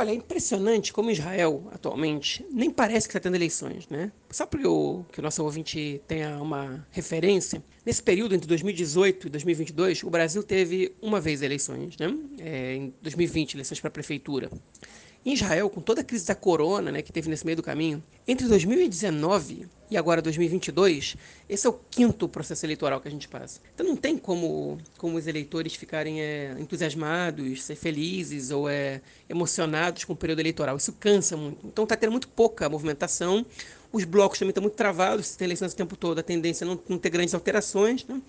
Olha, é impressionante como Israel, atualmente, nem parece que está tendo eleições, né? Só para que o nosso ouvinte tenha uma referência, nesse período entre 2018 e 2022, o Brasil teve uma vez eleições, né? É, em 2020, eleições para a prefeitura. Em Israel, com toda a crise da corona né, que teve nesse meio do caminho, entre 2019 e agora 2022, esse é o quinto processo eleitoral que a gente passa. Então não tem como, como os eleitores ficarem é, entusiasmados, ser felizes ou é, emocionados com o período eleitoral. Isso cansa muito. Então está tendo muito pouca movimentação. Os blocos também estão muito travados, se tem eleições o tempo todo, a tendência é não, não ter grandes alterações. Né?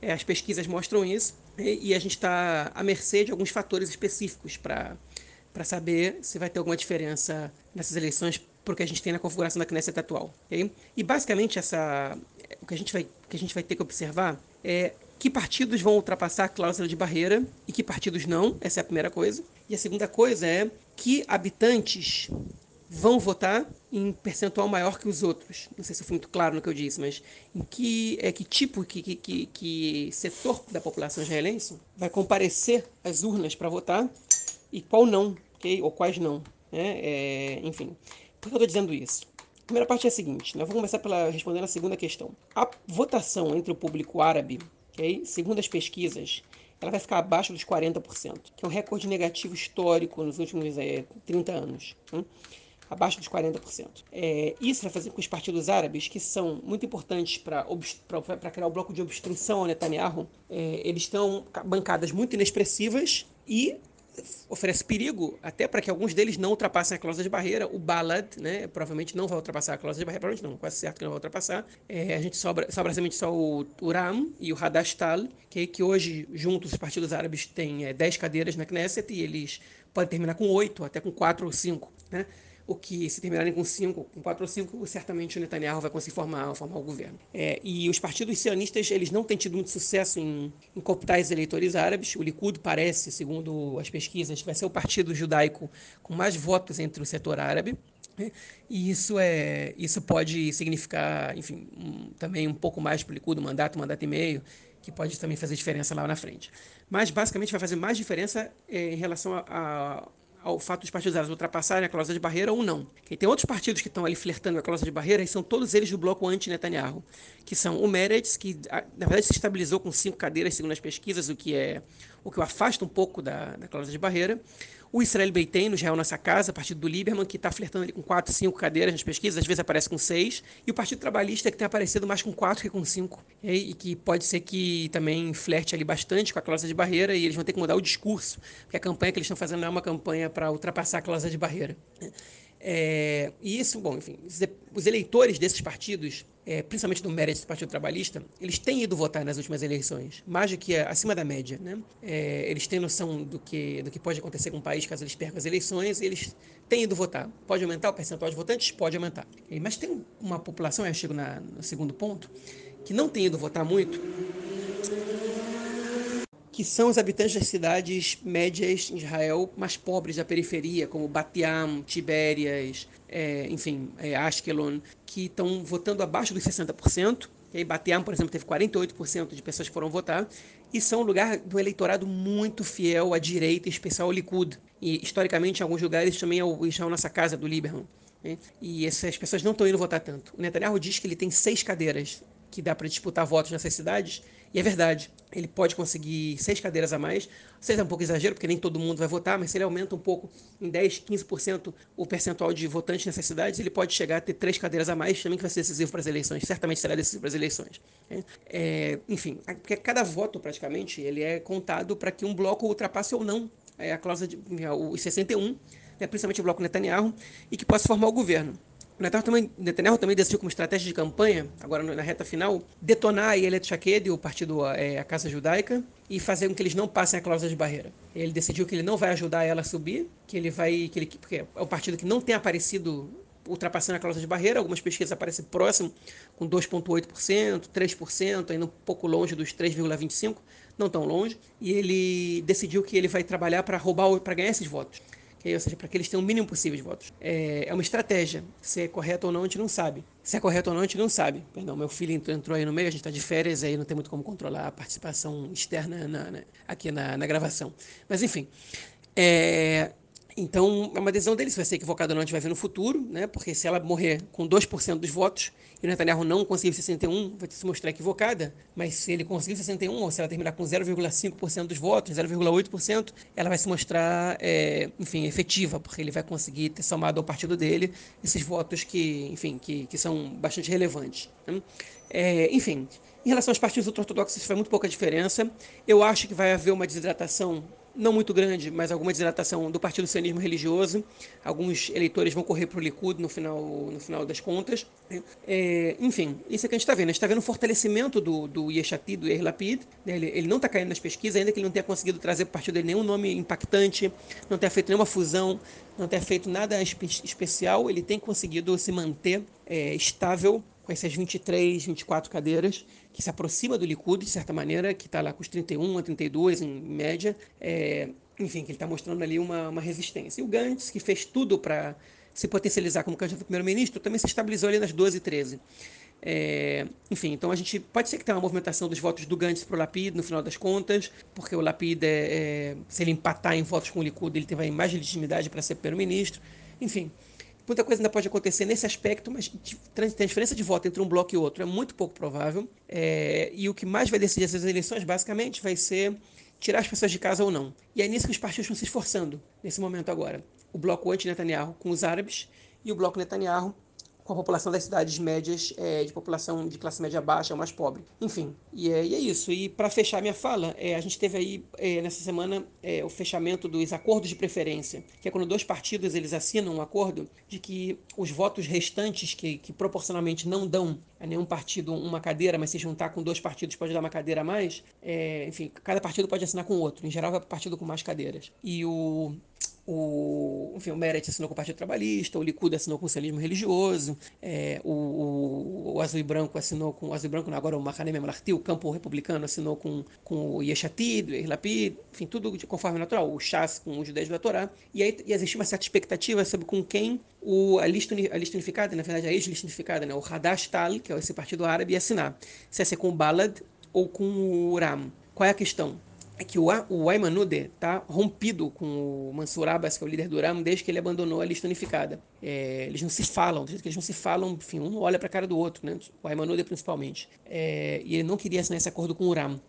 É, as pesquisas mostram isso e, e a gente está à mercê de alguns fatores específicos para para saber se vai ter alguma diferença nessas eleições para o que a gente tem na configuração da Knesset atual. Okay? E basicamente essa, o que a, gente vai, que a gente vai ter que observar é que partidos vão ultrapassar a cláusula de barreira e que partidos não, essa é a primeira coisa. E a segunda coisa é que habitantes vão votar em percentual maior que os outros. Não sei se foi muito claro no que eu disse, mas em que, é, que tipo, que, que, que setor da população israelense vai comparecer às urnas para votar e qual não Ou quais não, né? É, enfim, por que eu estou dizendo isso? A primeira parte é a seguinte, né? vou começar pela respondendo a segunda questão. A votação entre o público árabe? Segundo as pesquisas, ela vai ficar abaixo dos 40%, que é um recorde negativo histórico nos últimos é, 30 anos. Hein? abaixo dos 40%. É, isso vai fazer com que os partidos árabes, que são muito importantes para criar o bloco de obstrução ao Netanyahu, é, eles estão bancadas muito inexpressivas e oferece perigo até para que alguns deles não ultrapassem a cláusula de barreira. O Balad, né, provavelmente não vai ultrapassar a cláusula de barreira, provavelmente não, quase certo que não vai ultrapassar. É, a gente sobra, sobra basicamente só o Uram e o Hadashtal, que, que hoje, juntos, os partidos árabes têm é, 10 cadeiras na Knesset e eles podem terminar com 8, até com 4 ou 5, né? O que, se terminarem com cinco, com quatro ou cinco, certamente o Netanyahu vai conseguir formar, formar o governo. É, e os partidos sionistas, eles não têm tido muito sucesso em, em cooptar os eleitores árabes. O Likud parece, segundo as pesquisas, vai ser o partido judaico com mais votos entre o setor árabe. Né? E isso, é, isso pode significar, enfim, um, também um pouco mais para o Likud, um mandato, mandato e meio, que pode também fazer diferença lá na frente. Mas, basicamente, vai fazer mais diferença é, em relação a ao fato dos partidos ultrapassarem a cláusula de barreira ou não. E tem outros partidos que estão ali flertando com a cláusula de barreira e são todos eles do bloco anti-Netanyahu, que são o Meretz, que na verdade se estabilizou com cinco cadeiras segundo as pesquisas, o que é o que o afasta um pouco da, da cláusula de barreira, o Israel Beiteno, Israel Nossa Casa, partido do Lieberman, que está flertando ali com quatro, cinco cadeiras nas pesquisas, às vezes aparece com seis. E o Partido Trabalhista, que tem aparecido mais com quatro que com cinco. E, e que pode ser que também flerte ali bastante com a cláusula de barreira e eles vão ter que mudar o discurso, porque a campanha que eles estão fazendo não é uma campanha para ultrapassar a cláusula de barreira. É, e isso, bom, enfim, os eleitores desses partidos, é, principalmente do Meretz do Partido Trabalhista, eles têm ido votar nas últimas eleições, mais do que acima da média. Né? É, eles têm noção do que, do que pode acontecer com o país caso eles percam as eleições, eles têm ido votar. Pode aumentar o percentual de votantes? Pode aumentar. Mas tem uma população, eu chego na, no segundo ponto, que não tem ido votar muito, que são os habitantes das cidades médias em Israel mais pobres da periferia, como Batiam, Tibérias, é, enfim, é, Ashkelon, que estão votando abaixo dos 60%. E Batiam, por exemplo, teve 48% de pessoas que foram votar, e são um lugar do eleitorado muito fiel à direita, em especial ao Likud. E, historicamente, em alguns lugares também é o Israel Nossa Casa, do Lieberman. Né? E essas pessoas não estão indo votar tanto. O Netanyahu diz que ele tem seis cadeiras que dá para disputar votos nessas cidades, e é verdade, ele pode conseguir seis cadeiras a mais. Seis é um pouco exagero, porque nem todo mundo vai votar, mas se ele aumenta um pouco, em 10, 15% o percentual de votantes nessas cidades, ele pode chegar a ter três cadeiras a mais, também que vai ser decisivo para as eleições. Certamente será decisivo para as eleições. Né? É, enfim, porque cada voto, praticamente, ele é contado para que um bloco ultrapasse ou não é a cláusula de, os 61, né, principalmente o bloco Netanyahu, e que possa formar o governo. Netanyahu também, Netanyahu também decidiu como estratégia de campanha, agora na reta final, detonar a Elet Shaked, o partido, é, a Casa Judaica, e fazer com que eles não passem a cláusula de barreira. Ele decidiu que ele não vai ajudar ela a subir, que ele vai, que ele, porque é o partido que não tem aparecido ultrapassando a cláusula de barreira. Algumas pesquisas aparecem próximo, com 2,8%, 3%, ainda um pouco longe dos 3,25%, não tão longe. E ele decidiu que ele vai trabalhar para roubar, para ganhar esses votos. Ou seja, para que eles tenham o mínimo possível de votos. É, é, uma estratégia. Se é correto ou não, a gente não sabe. Se é correto ou não, a gente não sabe. Perdão, meu filho entrou aí no meio, a gente está de férias, aí não tem muito como controlar a participação externa na, na, aqui na, na gravação. Mas, enfim. É, então, é uma decisão dele. Se vai ser equivocado ou não, a gente vai ver no futuro, né? Porque se ela morrer com 2% dos votos e o Netanyahu não conseguir 61, vai se mostrar equivocada. Mas se ele conseguir 61, ou se ela terminar com 0,5% dos votos, 0,8%, ela vai se mostrar, é, enfim, efetiva, porque ele vai conseguir ter somado ao partido dele esses votos que, enfim, que, que são bastante relevantes. Né? É, enfim, em relação aos partidos ultra-ortodoxos, faz muito pouca diferença. Eu acho que vai haver uma desidratação não muito grande, mas alguma desidratação do partido sionismo religioso. Alguns eleitores vão correr para o Likud no final, no final das contas. É, enfim, isso é que a gente está vendo. A gente está vendo o fortalecimento do, do Yeshati, do Yair Lapid. Né? Ele, ele não está caindo nas pesquisas, ainda que ele não tenha conseguido trazer para o partido dele nenhum nome impactante, não tenha feito nenhuma fusão, não tenha feito nada espe especial. Ele tem conseguido se manter é, estável com essas 23, 24 cadeiras que se aproxima do Likud, de certa maneira, que está lá com os 31 a 32 em média. É, enfim, que ele está mostrando ali uma, uma resistência. E o Gantz, que fez tudo para se potencializar como candidato a primeiro-ministro, também se estabilizou ali nas 12 e 13. É, enfim, então a gente pode ser que tenha uma movimentação dos votos do Gantz para o Lapid no final das contas, porque o Lapid, é, é, se ele empatar em votos com o Likud, ele tem mais legitimidade para ser primeiro-ministro. Enfim, Muita coisa ainda pode acontecer nesse aspecto, mas a diferença de voto entre um bloco e outro é muito pouco provável. É, e o que mais vai decidir essas eleições, basicamente, vai ser tirar as pessoas de casa ou não. E é nisso que os partidos estão se esforçando, nesse momento agora. O bloco anti-Netanyahu com os árabes e o bloco Netanyahu com a população das cidades médias, é, de população de classe média baixa, mais pobre. Enfim, e é, e é isso. E para fechar minha fala, é, a gente teve aí é, nessa semana é, o fechamento dos acordos de preferência, que é quando dois partidos eles assinam um acordo de que os votos restantes, que, que proporcionalmente não dão a nenhum partido uma cadeira, mas se juntar com dois partidos pode dar uma cadeira a mais, é, enfim, cada partido pode assinar com outro. Em geral, vai para o partido com mais cadeiras. E o o, enfim, o Meret assinou com o Partido Trabalhista, o Likud assinou com o socialismo religioso, é, o, o, o, Azul e Branco assinou com o Azul e Branco, agora o Mahané Memlarti, o campo republicano assinou com, com o Yeshatid, o Erlapid, enfim, tudo de conforme natural, o Chas com os judeus da Torá, e aí e existe uma certa expectativa sobre com quem o, a, lista, a lista unificada, na verdade a ex-lista unificada, né, o Hadash Tal, que é esse partido árabe, ia assinar, se ia ser com o Balad ou com o Ram. Qual é a questão? é que o, Ayman Nude está rompido com o Mansur Abbas, que é o líder do Ram, desde que ele abandonou a lista unificada. É, eles não se falam, do jeito que eles não se falam, enfim, um olha para a cara do outro, né? o Ayman Nude principalmente. É, e ele não queria assinar esse acordo com o Ram.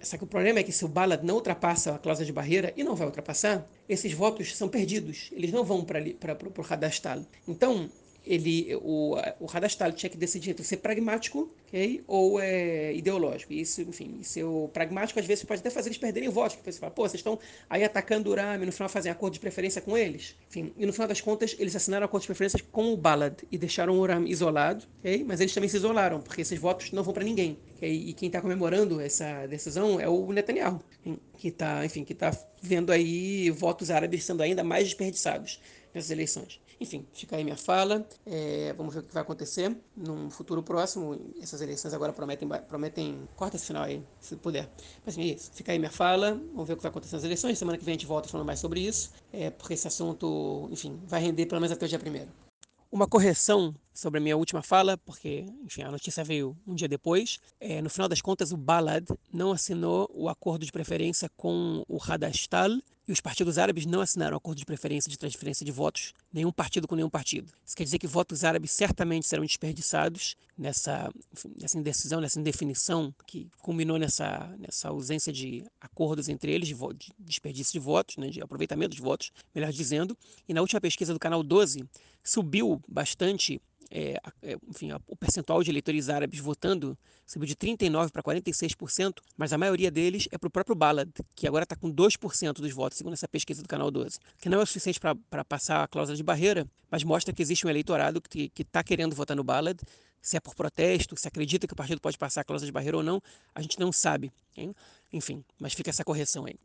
Só que o problema é que se o Balad não ultrapassa a cláusula de barreira, e não vai ultrapassar, esses votos são perdidos. Eles não vão para o Hadastal. Então, ele, o, o Hadastal tinha que decidir entre ser pragmático okay, ou é, ideológico. Isso, enfim, ser o pragmático às vezes pode até fazer eles perderem votos, porque você fala, pô, vocês estão aí atacando o Urami, no final fazem acordo de preferência com eles. Enfim, e no final das contas, eles assinaram acordo de preferência com o Balad e deixaram o Uram isolado, okay, mas eles também se isolaram, porque esses votos não vão para ninguém. Okay, e quem está comemorando essa decisão é o Netanyahu, que está, enfim, que está vendo aí votos árabes sendo ainda mais desperdiçados nessas eleições. Enfim, fica aí minha fala. É, vamos ver o que vai acontecer num futuro próximo. Essas eleições agora prometem, prometem corta esse final aí, se puder. Mas enfim, é isso. Fica aí minha fala. Vamos ver o que vai acontecer nas eleições. Semana que vem a gente volta falando mais sobre isso. É, porque esse assunto, enfim, vai render pelo menos até o dia primeiro. Uma correção sobre a minha última fala, porque enfim, a notícia veio um dia depois. É, no final das contas, o Balad não assinou o acordo de preferência com o Hadastal e os partidos árabes não assinaram acordo de preferência de transferência de votos, nenhum partido com nenhum partido. Isso quer dizer que votos árabes certamente serão desperdiçados nessa, nessa indecisão, nessa indefinição que culminou nessa, nessa ausência de acordos entre eles, de, de desperdício de votos, né, de aproveitamento de votos, melhor dizendo. E na última pesquisa do canal 12, subiu bastante é, é, enfim, o percentual de eleitores árabes votando subiu de 39% para 46%, mas a maioria deles é para o próprio Balad, que agora está com 2% dos votos, segundo essa pesquisa do Canal 12, que não é o suficiente para passar a cláusula de barreira, mas mostra que existe um eleitorado que está querendo votar no Balad, se é por protesto, se acredita que o partido pode passar a cláusula de barreira ou não, a gente não sabe. Hein? Enfim, mas fica essa correção aí.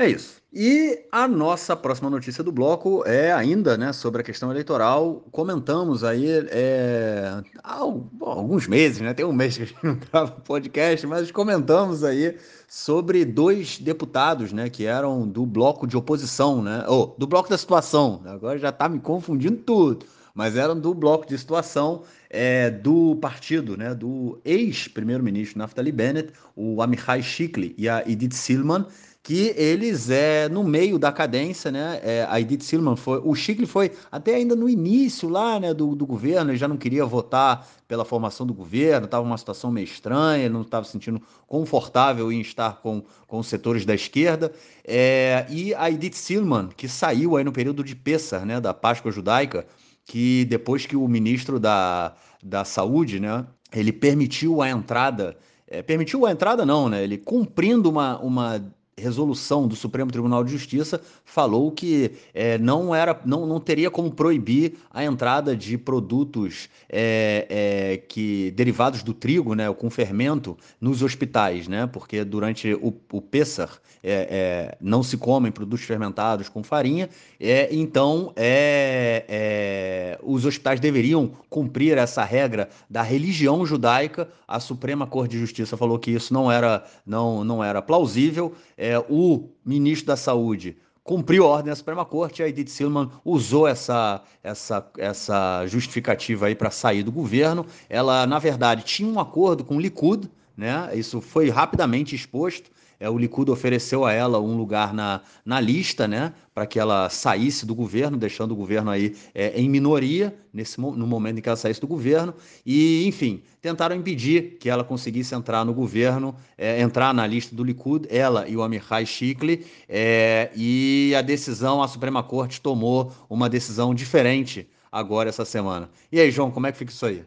É isso. E a nossa próxima notícia do bloco é ainda né, sobre a questão eleitoral. Comentamos aí é, há alguns meses, né? Tem um mês que a gente não (laughs) grava podcast, mas comentamos aí sobre dois deputados né, que eram do bloco de oposição, né? Ou do bloco da situação. Agora já está me confundindo tudo. Mas eram do bloco de situação é, do partido, né, do ex-primeiro-ministro Naftali Bennett, o Amichai Shikli e a Edith Silman, que eles é no meio da cadência, né? É, a Edith Silman foi, o Chicli foi até ainda no início lá, né, do, do governo, ele já não queria votar pela formação do governo, estava uma situação meio estranha, ele não estava se sentindo confortável em estar com, com os setores da esquerda. É, e a Edith Silman, que saiu aí no período de Pessar, né, da Páscoa Judaica, que depois que o ministro da, da Saúde, né, ele permitiu a entrada, é, permitiu a entrada não, né, ele cumprindo uma, uma resolução do Supremo Tribunal de Justiça falou que é, não era, não, não teria como proibir a entrada de produtos é, é, que derivados do trigo, né, com fermento, nos hospitais, né, porque durante o, o Pessar é, é, não se comem produtos fermentados com farinha, é, então é, os hospitais deveriam cumprir essa regra da religião judaica. A Suprema Corte de Justiça falou que isso não era, não, não era plausível é, o ministro da Saúde cumpriu a ordem da Suprema Corte, a Edith Silman usou essa, essa, essa justificativa aí para sair do governo. Ela, na verdade, tinha um acordo com o Likud, né? Isso foi rapidamente exposto é, o Likud ofereceu a ela um lugar na, na lista, né, para que ela saísse do governo, deixando o governo aí é, em minoria nesse no momento em que ela saísse do governo e, enfim, tentaram impedir que ela conseguisse entrar no governo, é, entrar na lista do Likud, ela e o Amichai Shikli, é, e a decisão, a Suprema Corte tomou uma decisão diferente agora essa semana. E aí, João, como é que fica isso aí?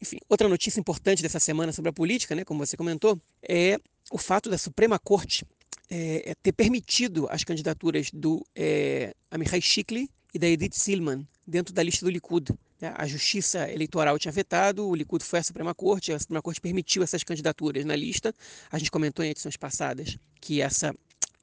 Enfim, outra notícia importante dessa semana sobre a política, né, como você comentou, é o fato da Suprema Corte é, ter permitido as candidaturas do é, Amichai Shikli e da Edith Silman dentro da lista do Likud. Né? A Justiça Eleitoral tinha vetado, o Likud foi à Suprema Corte, a Suprema Corte permitiu essas candidaturas na lista. A gente comentou em edições passadas que essa,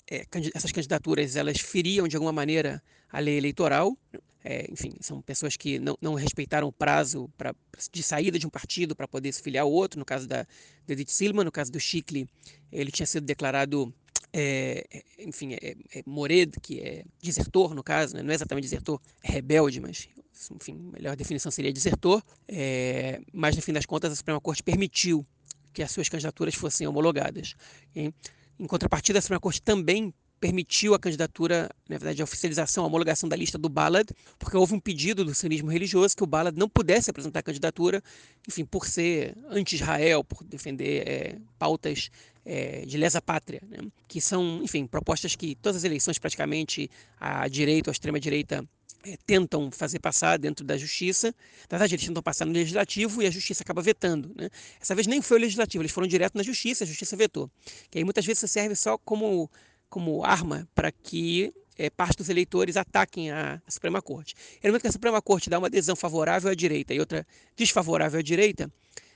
é, essas candidaturas elas feriam de alguma maneira a lei eleitoral. É, enfim, são pessoas que não, não respeitaram o prazo pra, de saída de um partido para poder se filiar ao outro. No caso da, Edith Silman, no caso do Chicli, ele tinha sido declarado, é, é enfim, é, é Mored, que é desertor, no caso, né? não é exatamente desertor, é rebelde, mas, enfim, a melhor definição seria desertor. É, mas, no fim das contas, a Suprema Corte permitiu que as suas candidaturas fossem homologadas. Em, em contrapartida, a Suprema Corte também permitiu a candidatura, na verdade, a oficialização, a homologação da lista do Balad, porque houve um pedido do sionismo religioso que o Balad não pudesse apresentar a candidatura, enfim, por ser anti-Israel, por defender é, pautas é, de lesa pátria, né? que são, enfim, propostas que todas as eleições praticamente a direita ou a extrema-direita é, tentam fazer passar dentro da justiça. Na verdade, eles tentam passar no legislativo e a justiça acaba vetando. Né? Essa vez nem foi o legislativo, eles foram direto na justiça, a justiça vetou. Que aí muitas vezes serve só como como arma para que é, parte dos eleitores ataquem a, a, Suprema Corte. E no momento que a Suprema Corte dá uma adesão favorável à direita e outra desfavorável à direita,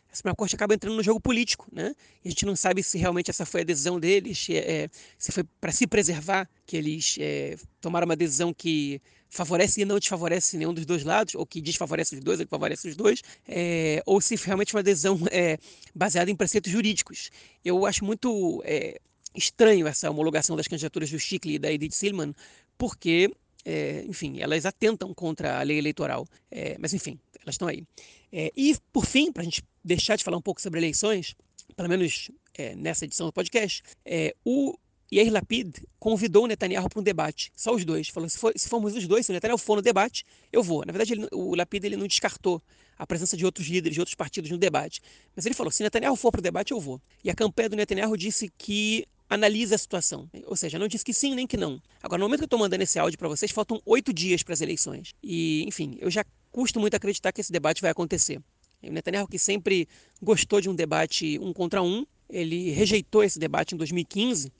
a Suprema Corte acaba entrando no jogo político, né? E a gente não sabe se realmente essa foi a decisão deles, é, se foi para se preservar que eles é, tomaram uma decisão que favorece e não desfavorece nenhum dos dois lados, ou que desfavorece os dois, ou que favorece os dois, é, ou se realmente uma decisão baseada em preceitos jurídicos. Eu acho muito estranho essa homologação das candidaturas do Chicli e da Edith Silman, porque, é, enfim, elas atentam contra a lei eleitoral. É, mas, enfim, elas estão aí. É, e, por fim, para a gente deixar de falar um pouco sobre eleições, pelo menos é, nessa edição do podcast, é, o Yair Lapid convidou o Netanyahu para um debate, só os dois. Falou: se, for, se formos os dois, se o Netanyahu for no debate, eu vou. Na verdade, ele, o Lapid ele não descartou a presença de outros líderes de outros partidos no debate. Mas ele falou: se Netanyahu for para o debate, eu vou. E a campanha do Netanyahu disse que analisa a situação. Ou seja, não diz que sim nem que não. Agora, no momento que eu estou mandando esse áudio para vocês, faltam oito dias para as eleições. E, enfim, eu já custo muito acreditar que esse debate vai acontecer. O Netanyahu, que sempre gostou de um debate um contra um, ele rejeitou esse debate em 2015,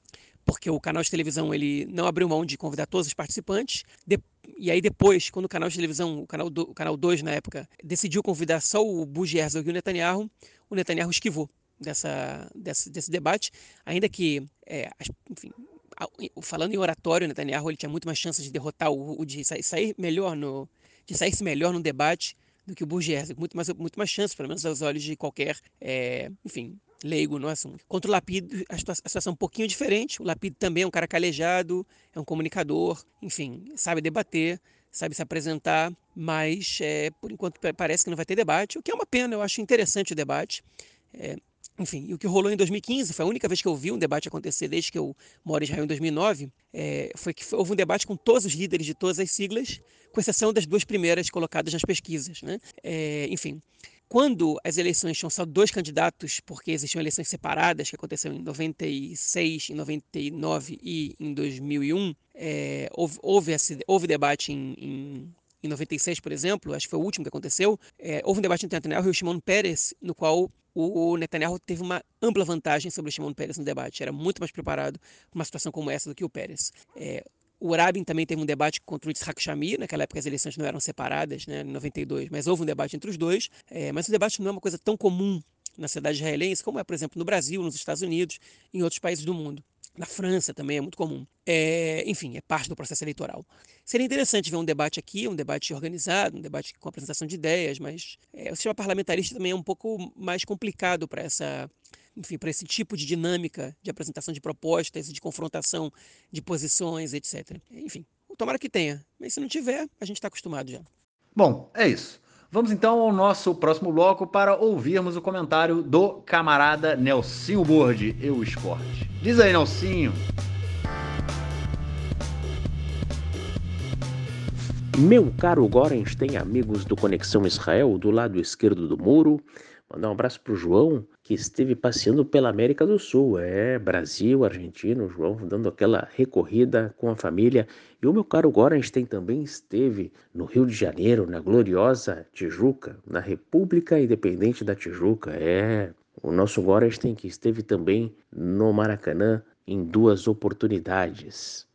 porque o canal de televisão ele não abriu mão de convidar todos os participantes. De, e aí depois, quando o canal de televisão, o canal, do, o canal 2 na época, decidiu convidar só o Herzog e o Netanyahu, o Netanyahu esquivou dessa, desse, desse debate, ainda que, é, enfim, falando em oratório, Netanyahu ele tinha muito mais chances de derrotar o, o de sair melhor no de sair-se melhor no debate do que o Burgess, muito mais muito mais chances, pelo menos aos olhos de qualquer, é, enfim, leigo no assunto. Contra o Lapid, a situação é um pouquinho diferente. O Lapid também é um cara calejado, é um comunicador, enfim, sabe debater, sabe se apresentar, mas é, por enquanto parece que não vai ter debate, o que é uma pena. Eu acho interessante o debate. É, enfim, e o que rolou em 2015 foi a única vez que eu vi um debate acontecer desde que eu moro em Israel em 2009. É, foi que houve um debate com todos os líderes de todas as siglas, com exceção das duas primeiras colocadas nas pesquisas. Né? É, enfim, quando as eleições tinham só dois candidatos, porque existiam eleições separadas que aconteceram em 96, em 99 e em 2001, é, houve, houve, esse, houve debate em, em em 96, por exemplo, acho que foi o último que aconteceu, é, houve um debate entre Netanyahu e o Shimon Peres, no qual o Netanyahu teve uma ampla vantagem sobre o Shimon Peres no debate. Era muito mais preparado para uma situação como essa do que o Peres. É, o Rabin também teve um debate contra o Yitzhak Shamir, naquela época as eleições não eram separadas, né, em 92, mas houve um debate entre os dois. É, mas o debate não é uma coisa tão comum na cidade israelense como é, por exemplo, no Brasil, nos Estados Unidos em outros países do mundo. Na França também é muito comum. É, enfim, é parte do processo eleitoral. Seria interessante ver um debate aqui, um debate organizado, um debate com apresentação de ideias, mas é, o sistema parlamentarista também é um pouco mais complicado para essa, enfim, para esse tipo de dinâmica de apresentação de propostas e de confrontação de posições, etc. Enfim, tomara que tenha, mas se não tiver, a gente está acostumado já. Bom, é isso. Vamos então ao nosso próximo bloco para ouvirmos o comentário do camarada Nelsinho Borde, Eu Esporte. Diz aí, Nelsinho. Meu caro Gorenstein, amigos do Conexão Israel, do lado esquerdo do muro, Mandar um abraço pro João, que esteve passeando pela América do Sul. É, Brasil, Argentina, o João dando aquela recorrida com a família. E o meu caro Gorenstein também esteve no Rio de Janeiro, na gloriosa Tijuca, na República Independente da Tijuca. É, o nosso Gorenstein que esteve também no Maracanã em duas oportunidades.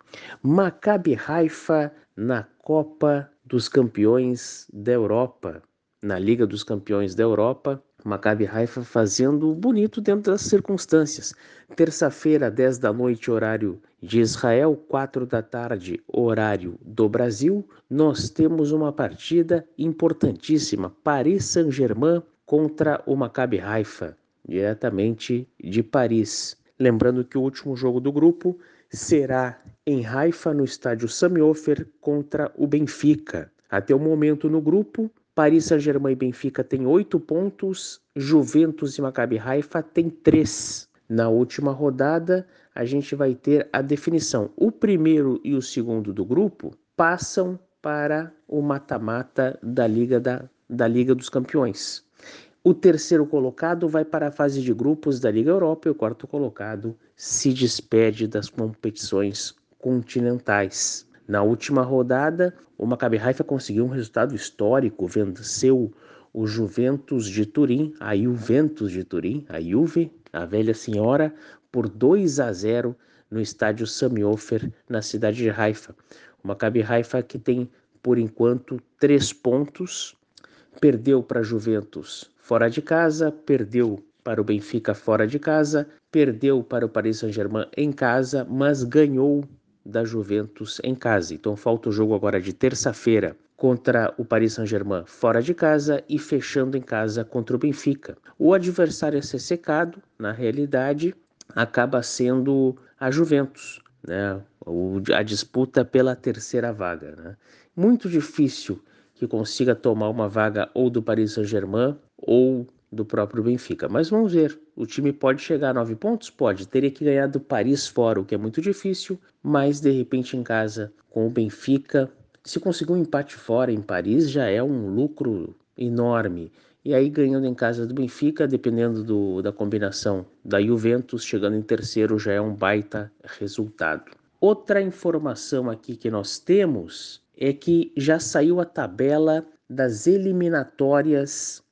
Maccabi Haifa na Copa dos Campeões da Europa, na Liga dos Campeões da Europa, Maccabi Haifa fazendo bonito dentro das circunstâncias. Terça-feira, 10 da noite, horário de Israel, 4 da tarde, horário do Brasil, nós temos uma partida importantíssima. Paris Saint-Germain contra o Maccabi Haifa, diretamente de Paris. Lembrando que o último jogo do grupo será em Haifa, no estádio Sami Ofer, contra o Benfica. Até o momento no grupo, Paris Saint-Germain e Benfica têm oito pontos, Juventus e Maccabi Haifa têm três. Na última rodada, a gente vai ter a definição. O primeiro e o segundo do grupo passam para o mata-mata da Liga da, da Liga dos Campeões. O terceiro colocado vai para a fase de grupos da Liga Europa e o quarto colocado se despede das competições continentais. Na última rodada, o Maccabi Haifa conseguiu um resultado histórico, venceu o Juventus de Turim, a Juventus de Turim, a Juve, a velha senhora, por 2 a 0 no estádio Samiofer, na cidade de Haifa. O Maccabi Haifa que tem, por enquanto, três pontos, perdeu para Juventus fora de casa, perdeu para o Benfica fora de casa, perdeu para o Paris Saint-Germain em casa, mas ganhou da Juventus em casa. Então falta o jogo agora de terça-feira contra o Paris Saint-Germain fora de casa e fechando em casa contra o Benfica. O adversário a ser secado, na realidade, acaba sendo a Juventus, né? a disputa pela terceira vaga. Né? Muito difícil que consiga tomar uma vaga ou do Paris Saint-Germain ou do próprio Benfica. Mas vamos ver. O time pode chegar a nove pontos? Pode. Teria que ganhar do Paris fora, o que é muito difícil. Mas de repente em casa com o Benfica, se conseguir um empate fora em Paris, já é um lucro enorme. E aí ganhando em casa do Benfica, dependendo do, da combinação da Juventus, chegando em terceiro já é um baita resultado. Outra informação aqui que nós temos é que já saiu a tabela das eliminatórias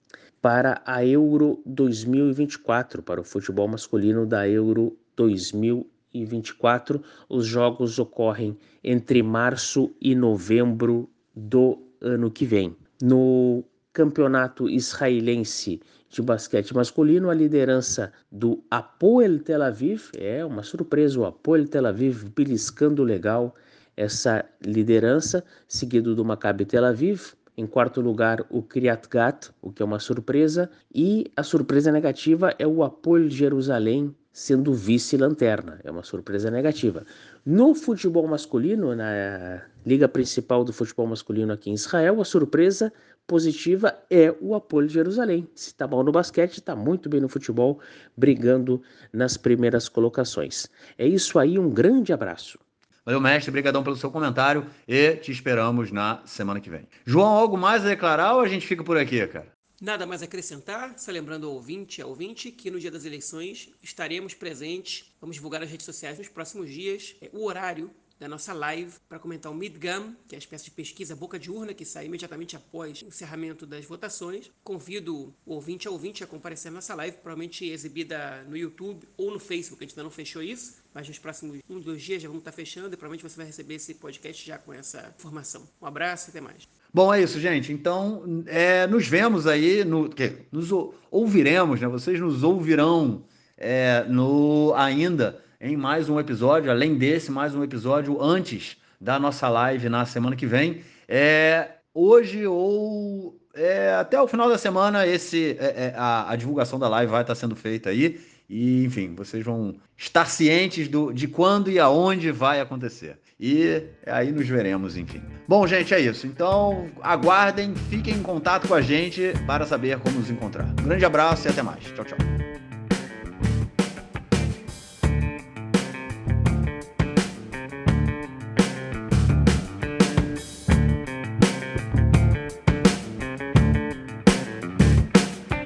para a Euro 2024, para o futebol masculino da Euro 2024. Os jogos ocorrem entre março e novembro do ano que vem. No campeonato israelense de basquete masculino, a liderança do Apoel Tel Aviv, é uma surpresa, o Apoel Tel Aviv beliscando legal essa liderança, seguido do Maccabi Tel Aviv, em quarto lugar, o Kriat Gat, o que é uma surpresa. E a surpresa negativa é o Apoio Jerusalém sendo vice-lanterna. É uma surpresa negativa. No futebol masculino, na liga principal do futebol masculino aqui em Israel, a surpresa positiva é o Apoio Jerusalém. Se está mal no basquete, está muito bem no futebol, brigando nas primeiras colocações. É isso aí, um grande abraço. Valeu, mestre. Obrigadão pelo seu comentário e te esperamos na semana que vem. João, algo mais a declarar ou a gente fica por aqui, cara? Nada mais a acrescentar, só lembrando ao ouvinte, ao ouvinte, que no dia das eleições estaremos presentes, vamos divulgar nas redes sociais nos próximos dias é, o horário da nossa live para comentar o Midgam, que é a espécie de pesquisa boca de urna que sai imediatamente após o encerramento das votações. Convido o ouvinte ao ouvinte a comparecer na nossa live, provavelmente exibida no YouTube ou no Facebook, a gente ainda não fechou isso, mas nos próximos um, dois dias já vamos estar fechando e provavelmente você vai receber esse podcast já com essa informação. Um abraço e até mais. Bom, é isso, gente. Então, é, nos vemos aí, no, que, nos ouviremos, né? Vocês nos ouvirão é, no ainda em mais um episódio, além desse, mais um episódio antes da nossa live na semana que vem. É, hoje ou é, até o final da semana, esse, é, é, a, a, divulgação da live vai estar sendo feita aí. E, enfim, vocês vão estar cientes do, de quando e aonde vai acontecer. E aí nos veremos, enfim. Bom, gente, é isso. Então, aguardem, fiquem em contato com a gente para saber como nos encontrar. Um grande abraço e até mais. Tchau, tchau.